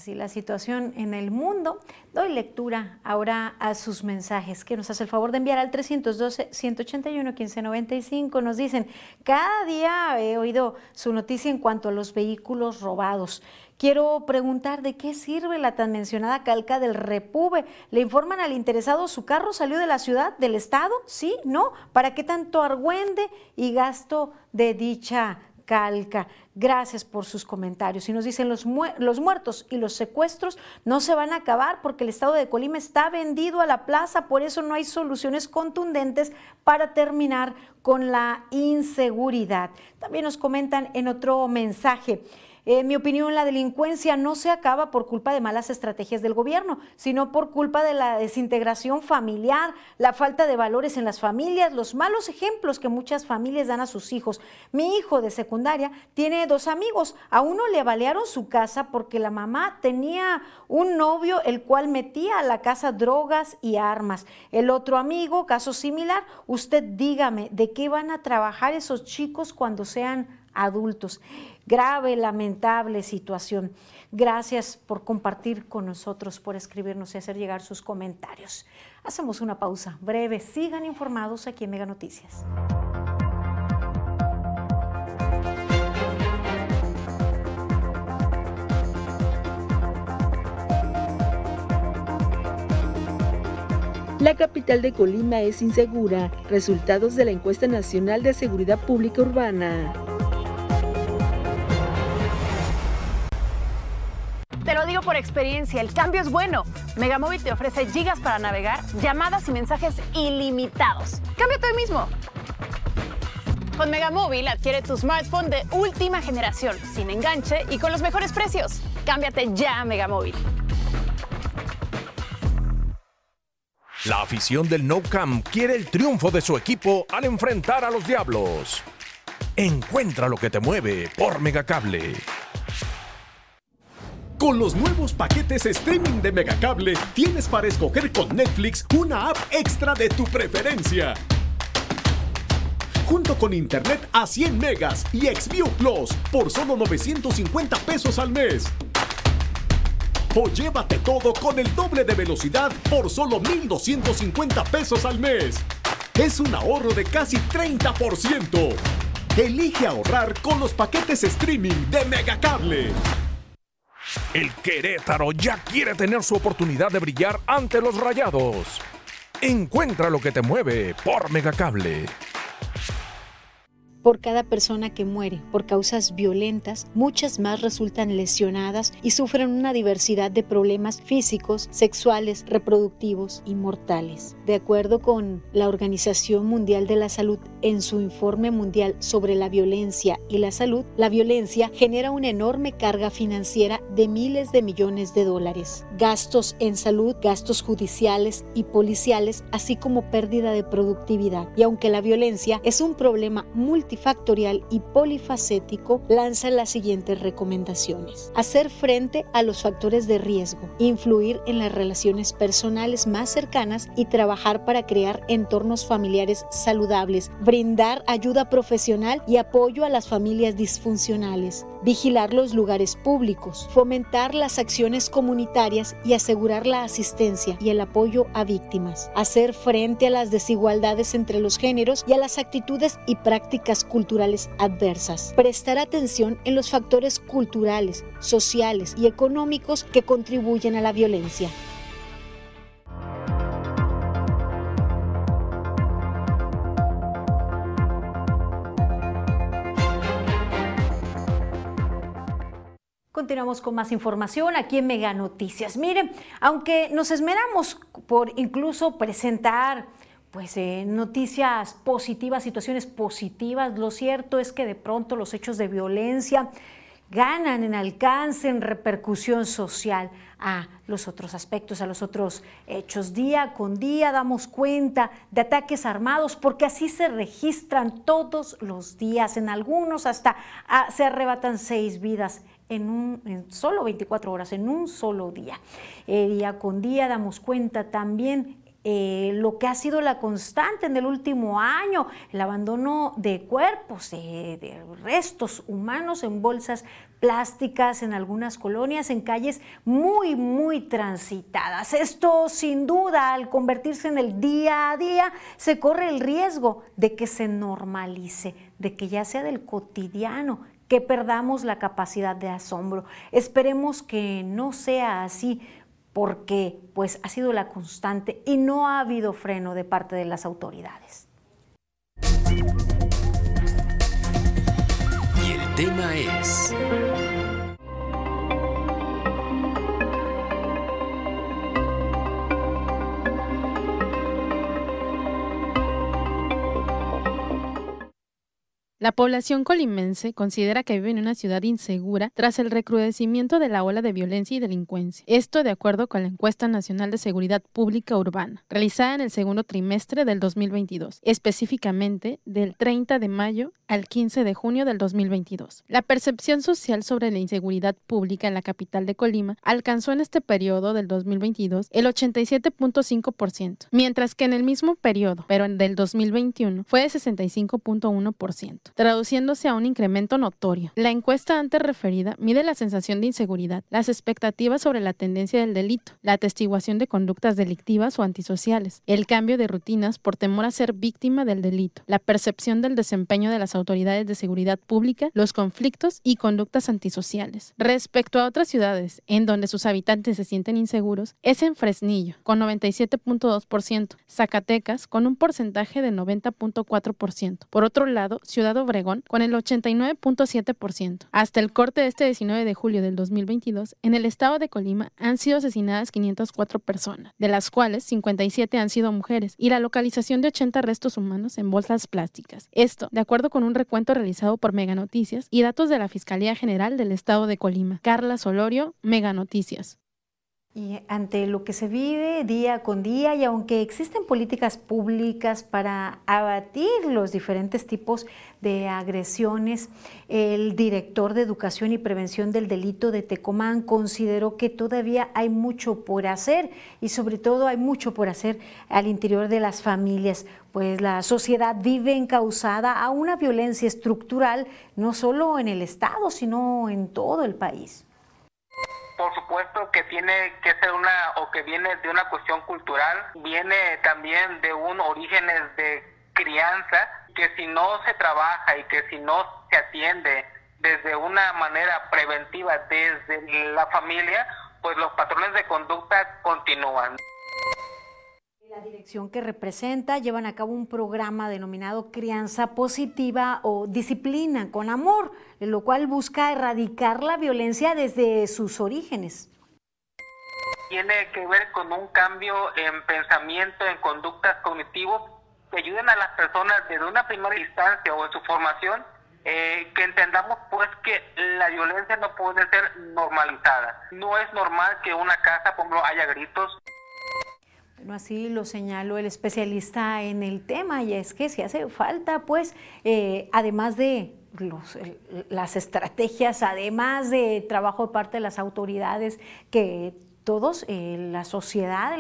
así la situación en el mundo. Doy lectura ahora a sus mensajes que nos hace el favor de enviar al 312-181-1595. Nos dicen, cada día he oído su noticia en cuanto a los vehículos robados. Quiero preguntar de qué sirve la tan mencionada calca del Repube. ¿Le informan al interesado su carro salió de la ciudad, del estado? ¿Sí? ¿No? ¿Para qué tanto argüende y gasto de dicha Calca. Gracias por sus comentarios. Y nos dicen, los, muertos y los secuestros no se van a acabar porque el estado de Colima está vendido a la plaza, por eso no hay soluciones contundentes para terminar con la inseguridad. También nos comentan en otro mensaje. En mi opinión, la delincuencia no se acaba por culpa de malas estrategias del gobierno, sino por culpa de la desintegración familiar, la falta de valores en las familias, los malos ejemplos que muchas familias dan a sus hijos. Mi hijo de secundaria tiene dos amigos. A uno le balearon su casa porque la mamá tenía un novio el cual metía a la casa drogas y armas. El otro amigo, caso similar, usted dígame, ¿de qué van a trabajar esos chicos cuando sean adultos? Grave, lamentable situación. Gracias por compartir con nosotros, por escribirnos y hacer llegar sus comentarios. Hacemos una pausa breve. Sigan informados aquí en Mega Noticias. La capital de Colima es insegura. Resultados de la encuesta nacional de seguridad pública urbana. Te lo digo por experiencia, el cambio es bueno. Megamóvil te ofrece gigas para navegar, llamadas y mensajes ilimitados. Cámbiate hoy mismo. Con Megamóvil adquiere tu smartphone de última generación, sin enganche y con los mejores precios. Cámbiate ya a Megamóvil. La afición del No Camp quiere el triunfo de su equipo al enfrentar a los Diablos. Encuentra lo que te mueve por Megacable. Con los nuevos paquetes streaming de Megacable, tienes para escoger con Netflix una app extra de tu preferencia. Junto con internet a 100 megas y Xview Plus por solo 950 pesos al mes. O llévate todo con el doble de velocidad por solo 1,250 pesos al mes. Es un ahorro de casi 30%. Elige ahorrar con los paquetes streaming de Megacable. El Querétaro ya quiere tener su oportunidad de brillar ante los rayados. Encuentra lo que te mueve por Megacable. Por cada persona que muere por causas violentas, muchas más resultan lesionadas y sufren una diversidad de problemas físicos, sexuales, reproductivos y mortales. De acuerdo con la Organización Mundial de la Salud, en su informe mundial sobre la violencia y la salud, la violencia genera una enorme carga financiera de miles de millones de dólares. Gastos en salud, gastos judiciales y policiales, así como pérdida de productividad. Y aunque la violencia es un problema multi factorial y polifacético, lanza las siguientes recomendaciones. Hacer frente a los factores de riesgo, influir en las relaciones personales más cercanas y trabajar para crear entornos familiares saludables, brindar ayuda profesional y apoyo a las familias disfuncionales, vigilar los lugares públicos, fomentar las acciones comunitarias y asegurar la asistencia y el apoyo a víctimas, hacer frente a las desigualdades entre los géneros y a las actitudes y prácticas culturales adversas. Prestar atención en los factores culturales, sociales y económicos que contribuyen a la violencia. Continuamos con más información aquí en Mega Noticias. Miren, aunque nos esmeramos por incluso presentar pues eh, noticias positivas, situaciones positivas. Lo cierto es que de pronto los hechos de violencia ganan en alcance, en repercusión social a los otros aspectos, a los otros hechos. Día con día damos cuenta de ataques armados porque así se registran todos los días. En algunos hasta ah, se arrebatan seis vidas en, un, solo 24 horas, en un solo día. Día con día damos cuenta también eh, lo que ha sido la constante en el último año, el abandono de cuerpos, de restos humanos en bolsas plásticas en algunas colonias, en calles muy, muy transitadas. Esto sin duda, al convertirse en el día a día, se corre el riesgo de que se normalice, de que ya sea del cotidiano, que perdamos la capacidad de asombro. Esperemos que no sea así porque pues ha sido la constante y no ha habido freno de parte de las autoridades. Y el tema es... La población colimense considera que vive en una ciudad insegura tras el recrudecimiento de la ola de violencia y delincuencia. Esto de acuerdo con la encuesta nacional de seguridad pública urbana, realizada en el segundo trimestre del 2022, específicamente del 30 de mayo al 15 de junio del 2022. La percepción social sobre la inseguridad pública en la capital de Colima alcanzó en este periodo del 2022 el 87.5%, mientras que en el mismo periodo, pero en del 2021, fue de 65.1% traduciéndose a un incremento notorio. La encuesta antes referida mide la sensación de inseguridad, las expectativas sobre la tendencia del delito, la atestiguación de conductas delictivas o antisociales, el cambio de rutinas por temor a ser víctima del delito, la percepción del desempeño de las autoridades de seguridad pública, los conflictos y conductas antisociales. Respecto a otras ciudades en donde sus habitantes se sienten inseguros, es en Fresnillo, con 97.2%, Zacatecas, con un porcentaje de 90.4%. Por otro lado, Ciudad Obregón con el 89.7%. Hasta el corte de este 19 de julio del 2022, en el estado de Colima han sido asesinadas 504 personas, de las cuales 57 han sido mujeres, y la localización de 80 restos humanos en bolsas plásticas. Esto, de acuerdo con un recuento realizado por Mega Noticias y datos de la Fiscalía General del Estado de Colima. Carla Solorio, Mega Noticias. Y ante lo que se vive día con día, y aunque existen políticas públicas para abatir los diferentes tipos de agresiones, el director de Educación y Prevención del Delito de Tecomán consideró que todavía hay mucho por hacer y sobre todo hay mucho por hacer al interior de las familias, pues la sociedad vive encausada a una violencia estructural, no solo en el Estado, sino en todo el país por supuesto que tiene que ser una o que viene de una cuestión cultural, viene también de un orígenes de crianza que si no se trabaja y que si no se atiende desde una manera preventiva desde la familia, pues los patrones de conducta continúan. La dirección que representa llevan a cabo un programa denominado Crianza Positiva o Disciplina con Amor, lo cual busca erradicar la violencia desde sus orígenes. Tiene que ver con un cambio en pensamiento, en conductas cognitivas que ayuden a las personas desde una primera instancia o en su formación eh, que entendamos pues que la violencia no puede ser normalizada. No es normal que una casa, por ejemplo, haya gritos, así lo señaló el especialista en el tema y es que si hace falta, pues, eh, además de las estrategias, además de trabajo de parte de las autoridades que todos, eh, la sociedad,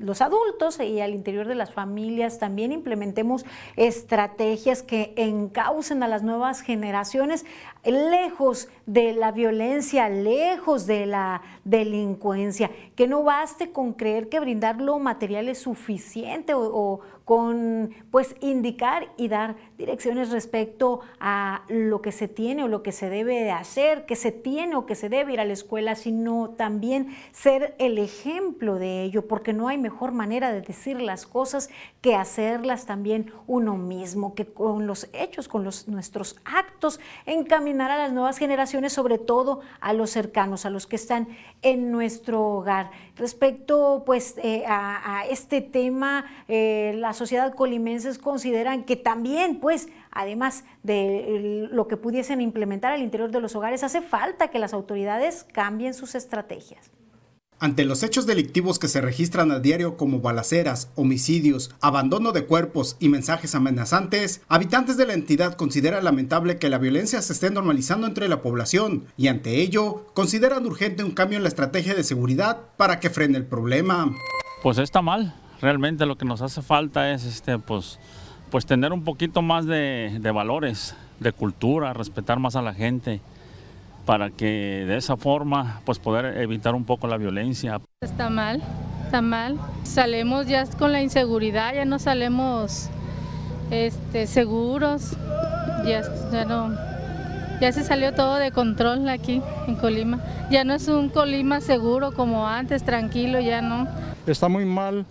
los adultos y al interior de las familias también implementemos estrategias que encaucen a las nuevas generaciones lejos de la violencia, lejos de la delincuencia, que no baste con creer que brindar lo material es suficiente o, con pues indicar y dar direcciones respecto a lo que se tiene o lo que se debe de hacer, que se tiene o que se debe ir a la escuela, sino también ser el ejemplo de ello, porque no hay mejor manera de decir las cosas que hacerlas también uno mismo, que con los hechos, con los, nuestros actos, encaminar a las nuevas generaciones, sobre todo a los cercanos, a los que están en nuestro hogar. Respecto pues eh, a, este tema, eh, las sociedad colimenses consideran que también pues además de lo que pudiesen implementar al interior de los hogares, hace falta que las autoridades cambien sus estrategias. Ante los hechos delictivos que se registran a diario como balaceras, homicidios, abandono de cuerpos y mensajes amenazantes, habitantes de la entidad consideran lamentable que la violencia se esté normalizando entre la población y ante ello consideran urgente un cambio en la estrategia de seguridad para que frene el problema. Pues está mal, realmente lo que nos hace falta es este pues pues tener un poquito más de, de valores, de cultura, respetar más a la gente para que de esa forma pues poder evitar un poco la violencia. Está mal, está mal. Salimos ya con la inseguridad, ya no salimos este, seguros, ya, ya no, ya se salió todo de control aquí en Colima. Ya no es un Colima seguro como antes, tranquilo, ya no. Está muy mal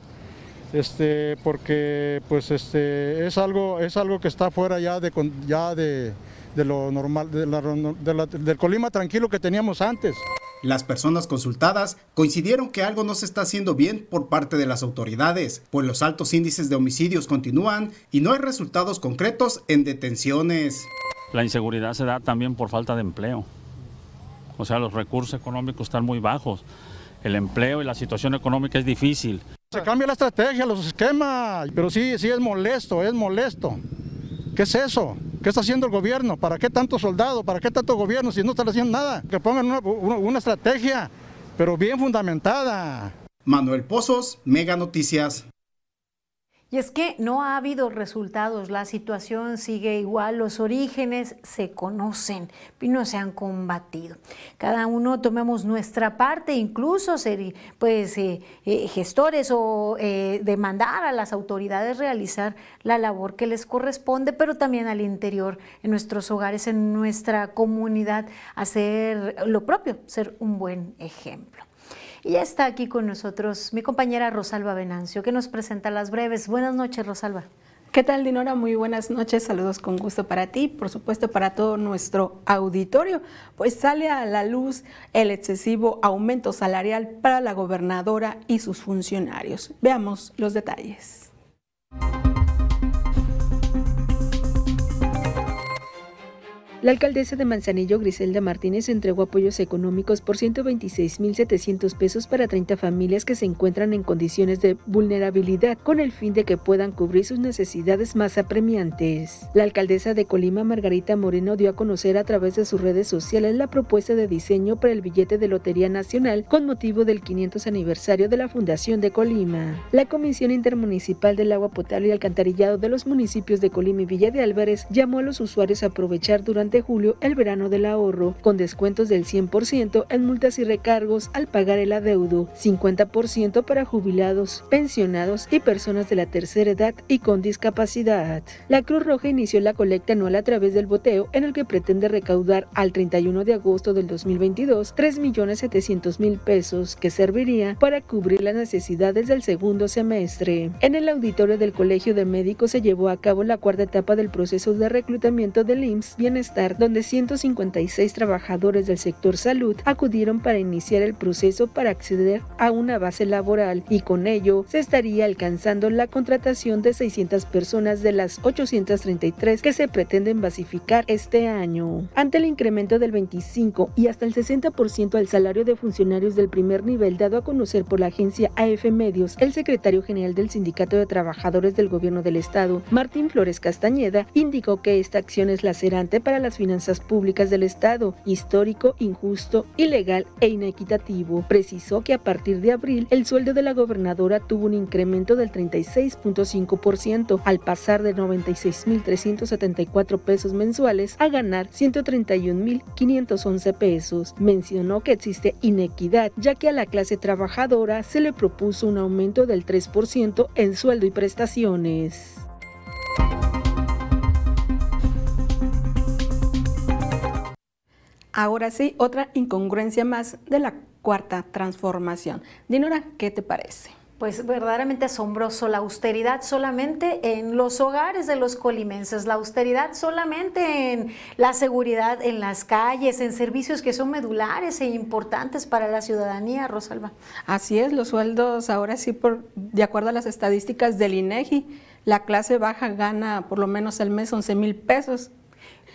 este, porque pues este, es, algo, es algo que está fuera ya de, ya de de lo normal, del Colima tranquilo que teníamos antes. Las personas consultadas coincidieron que algo no se está haciendo bien por parte de las autoridades, pues los altos índices de homicidios continúan y no hay resultados concretos en detenciones. La inseguridad se da también por falta de empleo. O sea, los recursos económicos están muy bajos. El empleo y la situación económica es difícil. Se cambia la estrategia, los esquemas, pero sí, sí es molesto, es molesto. ¿Qué es eso? ¿Qué está haciendo el gobierno? ¿Para qué tanto soldado? ¿Para qué tanto gobierno si no están haciendo nada? Que pongan una, una estrategia, pero bien fundamentada. Manuel Pozos, Mega Noticias. Y es que no ha habido resultados, la situación sigue igual, los orígenes se conocen y no se han combatido. Cada uno tomemos nuestra parte, incluso ser pues, eh, eh, gestores o eh, demandar a las autoridades realizar la labor que les corresponde, pero también al interior, en nuestros hogares, en nuestra comunidad, hacer lo propio, ser un buen ejemplo. Y ya está aquí con nosotros mi compañera Rosalba Venancio, que nos presenta las breves. Buenas noches, Rosalba. ¿Qué tal, Dinora? Muy buenas noches. Saludos con gusto para ti, por supuesto para todo nuestro auditorio. Pues sale a la luz el excesivo aumento salarial para la gobernadora y sus funcionarios. Veamos los detalles. La alcaldesa de Manzanillo, Griselda Martínez, entregó apoyos económicos por 126.700 pesos para 30 familias que se encuentran en condiciones de vulnerabilidad con el fin de que puedan cubrir sus necesidades más apremiantes. La alcaldesa de Colima, Margarita Moreno, dio a conocer a través de sus redes sociales la propuesta de diseño para el billete de Lotería Nacional con motivo del 500 aniversario de la Fundación de Colima. La Comisión Intermunicipal del Agua Potable y Alcantarillado de los municipios de Colima y Villa de Álvarez llamó a los usuarios a aprovechar durante julio el verano del ahorro, con descuentos del 100% en multas y recargos al pagar el adeudo, 50% para jubilados, pensionados y personas de la tercera edad y con discapacidad. La Cruz Roja inició la colecta anual a través del boteo en el que pretende recaudar al 31 de agosto del 2022 3.700.000 pesos que serviría para cubrir las necesidades del segundo semestre. En el auditorio del Colegio de Médicos se llevó a cabo la cuarta etapa del proceso de reclutamiento del IMSS Bienestar donde 156 trabajadores del sector salud acudieron para iniciar el proceso para acceder a una base laboral y con ello se estaría alcanzando la contratación de 600 personas de las 833 que se pretenden basificar este año. Ante el incremento del 25 y hasta el 60% al salario de funcionarios del primer nivel dado a conocer por la agencia AF Medios, el secretario general del Sindicato de Trabajadores del Gobierno del Estado, Martín Flores Castañeda, indicó que esta acción es lacerante para las finanzas públicas del Estado, histórico, injusto, ilegal e inequitativo. Precisó que a partir de abril el sueldo de la gobernadora tuvo un incremento del 36.5% al pasar de 96.374 pesos mensuales a ganar 131.511 pesos. Mencionó que existe inequidad ya que a la clase trabajadora se le propuso un aumento del 3% en sueldo y prestaciones. Ahora sí, otra incongruencia más de la cuarta transformación. Dinora, ¿qué te parece? Pues verdaderamente asombroso, la austeridad solamente en los hogares de los colimenses, la austeridad solamente en la seguridad en las calles, en servicios que son medulares e importantes para la ciudadanía, Rosalba. Así es, los sueldos ahora sí, por, de acuerdo a las estadísticas del INEGI, la clase baja gana por lo menos al mes 11 mil pesos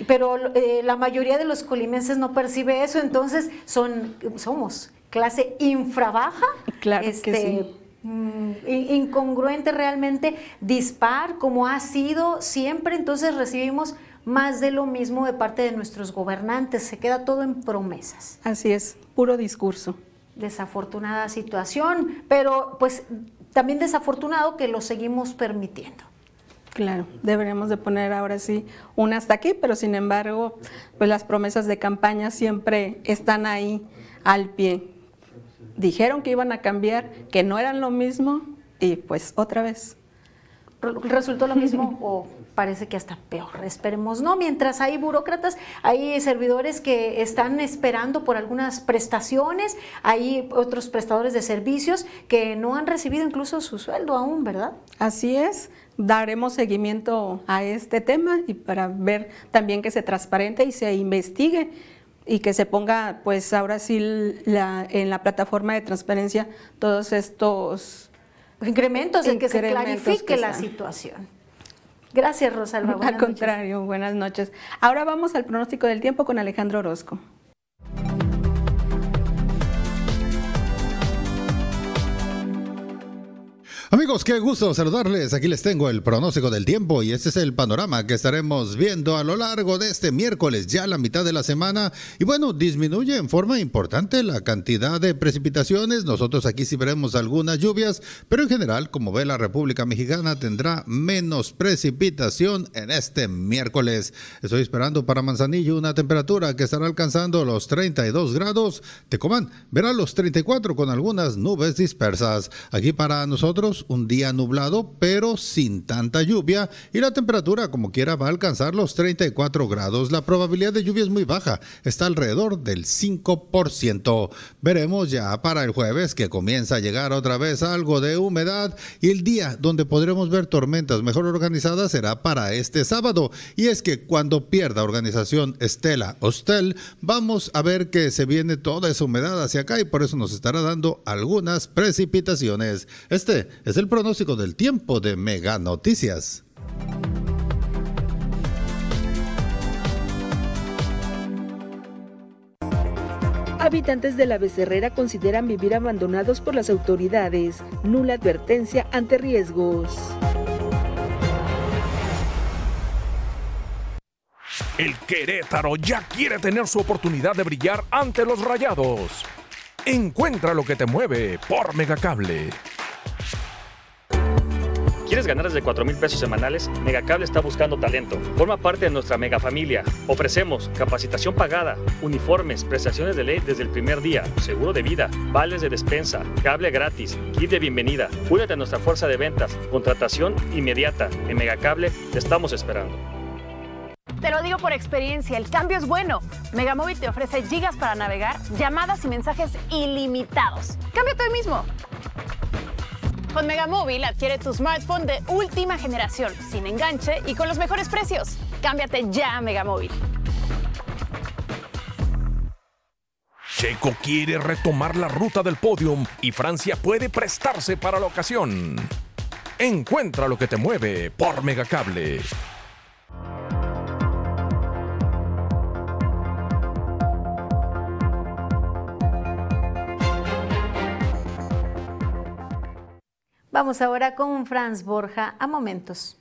pero eh, la mayoría de los colimenses no percibe eso, entonces son, somos clase infrabaja, claro este, mm, incongruente realmente, dispar como ha sido siempre, entonces recibimos más de lo mismo de parte de nuestros gobernantes, se queda todo en promesas. Así es, puro discurso. Desafortunada situación, pero pues también desafortunado que lo seguimos permitiendo. Claro, deberíamos de poner ahora sí un hasta aquí, pero sin embargo, pues las promesas de campaña siempre están ahí al pie. Dijeron que iban a cambiar, que no eran lo mismo y pues otra vez. resultó lo mismo o parece que hasta peor, esperemos no. Mientras hay burócratas, hay servidores que están esperando por algunas prestaciones, hay otros prestadores de servicios que no han recibido incluso su sueldo aún, ¿verdad? Así es. Daremos seguimiento a este tema y para ver también que se transparente y se investigue y que se ponga, pues ahora sí, en la plataforma de transparencia todos estos incrementos, en que se clarifique la situación. Gracias, Rosalba. Al contrario, buenas noches. Ahora vamos al pronóstico del tiempo con Alejandro Orozco. Amigos, qué gusto saludarles. Aquí les tengo el pronóstico del tiempo y este es el panorama que estaremos viendo a lo largo de este miércoles, ya la mitad de la semana. Y bueno, disminuye en forma importante la cantidad de precipitaciones. Nosotros aquí sí veremos algunas lluvias, pero en general, como ve la República Mexicana, tendrá menos precipitación en este miércoles. Estoy esperando para Manzanillo una temperatura que estará alcanzando los 32 grados. Tecomán verá los 34 con algunas nubes dispersas. Aquí para nosotros un día nublado, pero sin tanta lluvia, y la temperatura como quiera va a alcanzar los 34 grados. La probabilidad de lluvia es muy baja, está alrededor del 5%. Veremos ya para el jueves que comienza a llegar otra vez algo de humedad y el día donde podremos ver tormentas mejor organizadas será para este sábado. Y es que cuando pierda organización Estela Hostel, vamos a ver que se viene toda esa humedad hacia acá y por eso nos estará dando algunas precipitaciones. Este es el pronóstico del tiempo de Mega Noticias. Habitantes de la Becerrera consideran vivir abandonados por las autoridades. Nula advertencia ante riesgos. El Querétaro ya quiere tener su oportunidad de brillar ante los rayados. Encuentra lo que te mueve por Megacable. ¿Quieres ganar desde 4 mil pesos semanales? Megacable está buscando talento. Forma parte de nuestra mega familia. Ofrecemos capacitación pagada, uniformes, prestaciones de ley desde el primer día, seguro de vida, vales de despensa, cable gratis, kit de bienvenida. Únete a nuestra fuerza de ventas, contratación inmediata. En Megacable te estamos esperando. Te lo digo por experiencia, el cambio es bueno. Megamóvil te ofrece gigas para navegar, llamadas y mensajes ilimitados. Cámbiate hoy mismo. Con Megamóvil adquiere tu smartphone de última generación, sin enganche y con los mejores precios. Cámbiate ya a Megamóvil. Checo quiere retomar la ruta del podium y Francia puede prestarse para la ocasión. Encuentra lo que te mueve por Megacable. Vamos ahora con Franz Borja a momentos.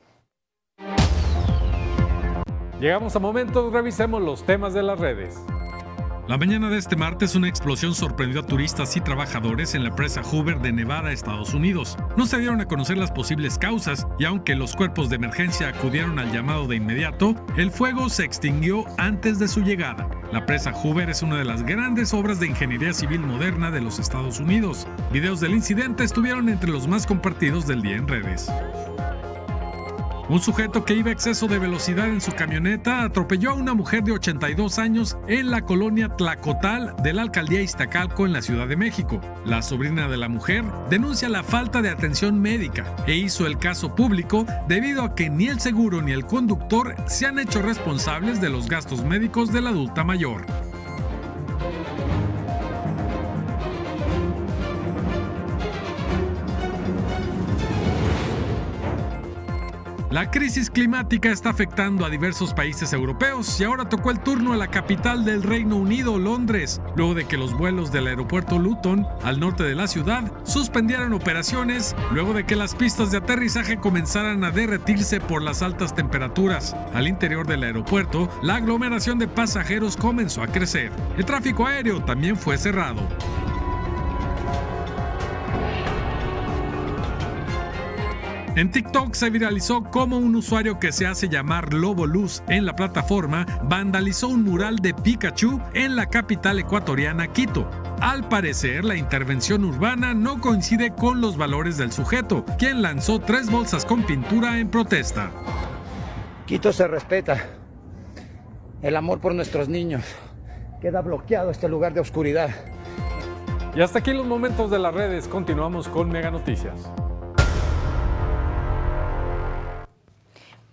Llegamos a momentos, revisemos los temas de las redes. La mañana de este martes, una explosión sorprendió a turistas y trabajadores en la presa Hoover de Nevada, Estados Unidos. No se dieron a conocer las posibles causas y aunque los cuerpos de emergencia acudieron al llamado de inmediato, el fuego se extinguió antes de su llegada. La presa Hoover es una de las grandes obras de ingeniería civil moderna de los Estados Unidos. Videos del incidente estuvieron entre los más compartidos del día en redes. Un sujeto que iba a exceso de velocidad en su camioneta atropelló a una mujer de 82 años en la colonia Tlacotal de la alcaldía Iztacalco en la Ciudad de México. La sobrina de la mujer denuncia la falta de atención médica e hizo el caso público debido a que ni el seguro ni el conductor se han hecho responsables de los gastos médicos de la adulta mayor. La crisis climática está afectando a diversos países europeos y ahora tocó el turno a la capital del Reino Unido, Londres, luego de que los vuelos del aeropuerto Luton, al norte de la ciudad, suspendieran operaciones luego de que las pistas de aterrizaje comenzaran a derretirse por las altas temperaturas. Al interior del aeropuerto, la aglomeración de pasajeros comenzó a crecer. El tráfico aéreo también fue cerrado. En TikTok se viralizó cómo un usuario que se hace llamar Lobo Luz en la plataforma vandalizó un mural de Pikachu en la capital ecuatoriana Quito. Al parecer, la intervención urbana no coincide con los valores del sujeto, quien lanzó tres bolsas con pintura en protesta. Quito se respeta. El amor por nuestros niños. Queda bloqueado este lugar de oscuridad. Y hasta aquí los momentos de las redes. Continuamos con Mega Noticias.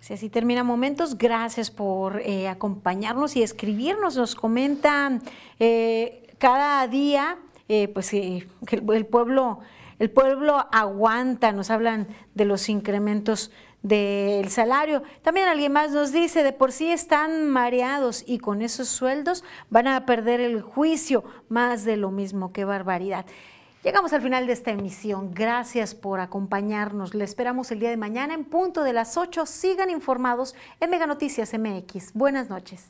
Si así termina Momentos, gracias por eh, acompañarnos y escribirnos. Nos comentan eh, cada día, eh, pues que el pueblo, el pueblo aguanta. Nos hablan de los incrementos del salario. También alguien más nos dice, de por sí están mareados y con esos sueldos van a perder el juicio, más de lo mismo, qué barbaridad. Llegamos al final de esta emisión. Gracias por acompañarnos. Le esperamos el día de mañana en punto de las 8. Sigan informados en Mega Noticias MX. Buenas noches.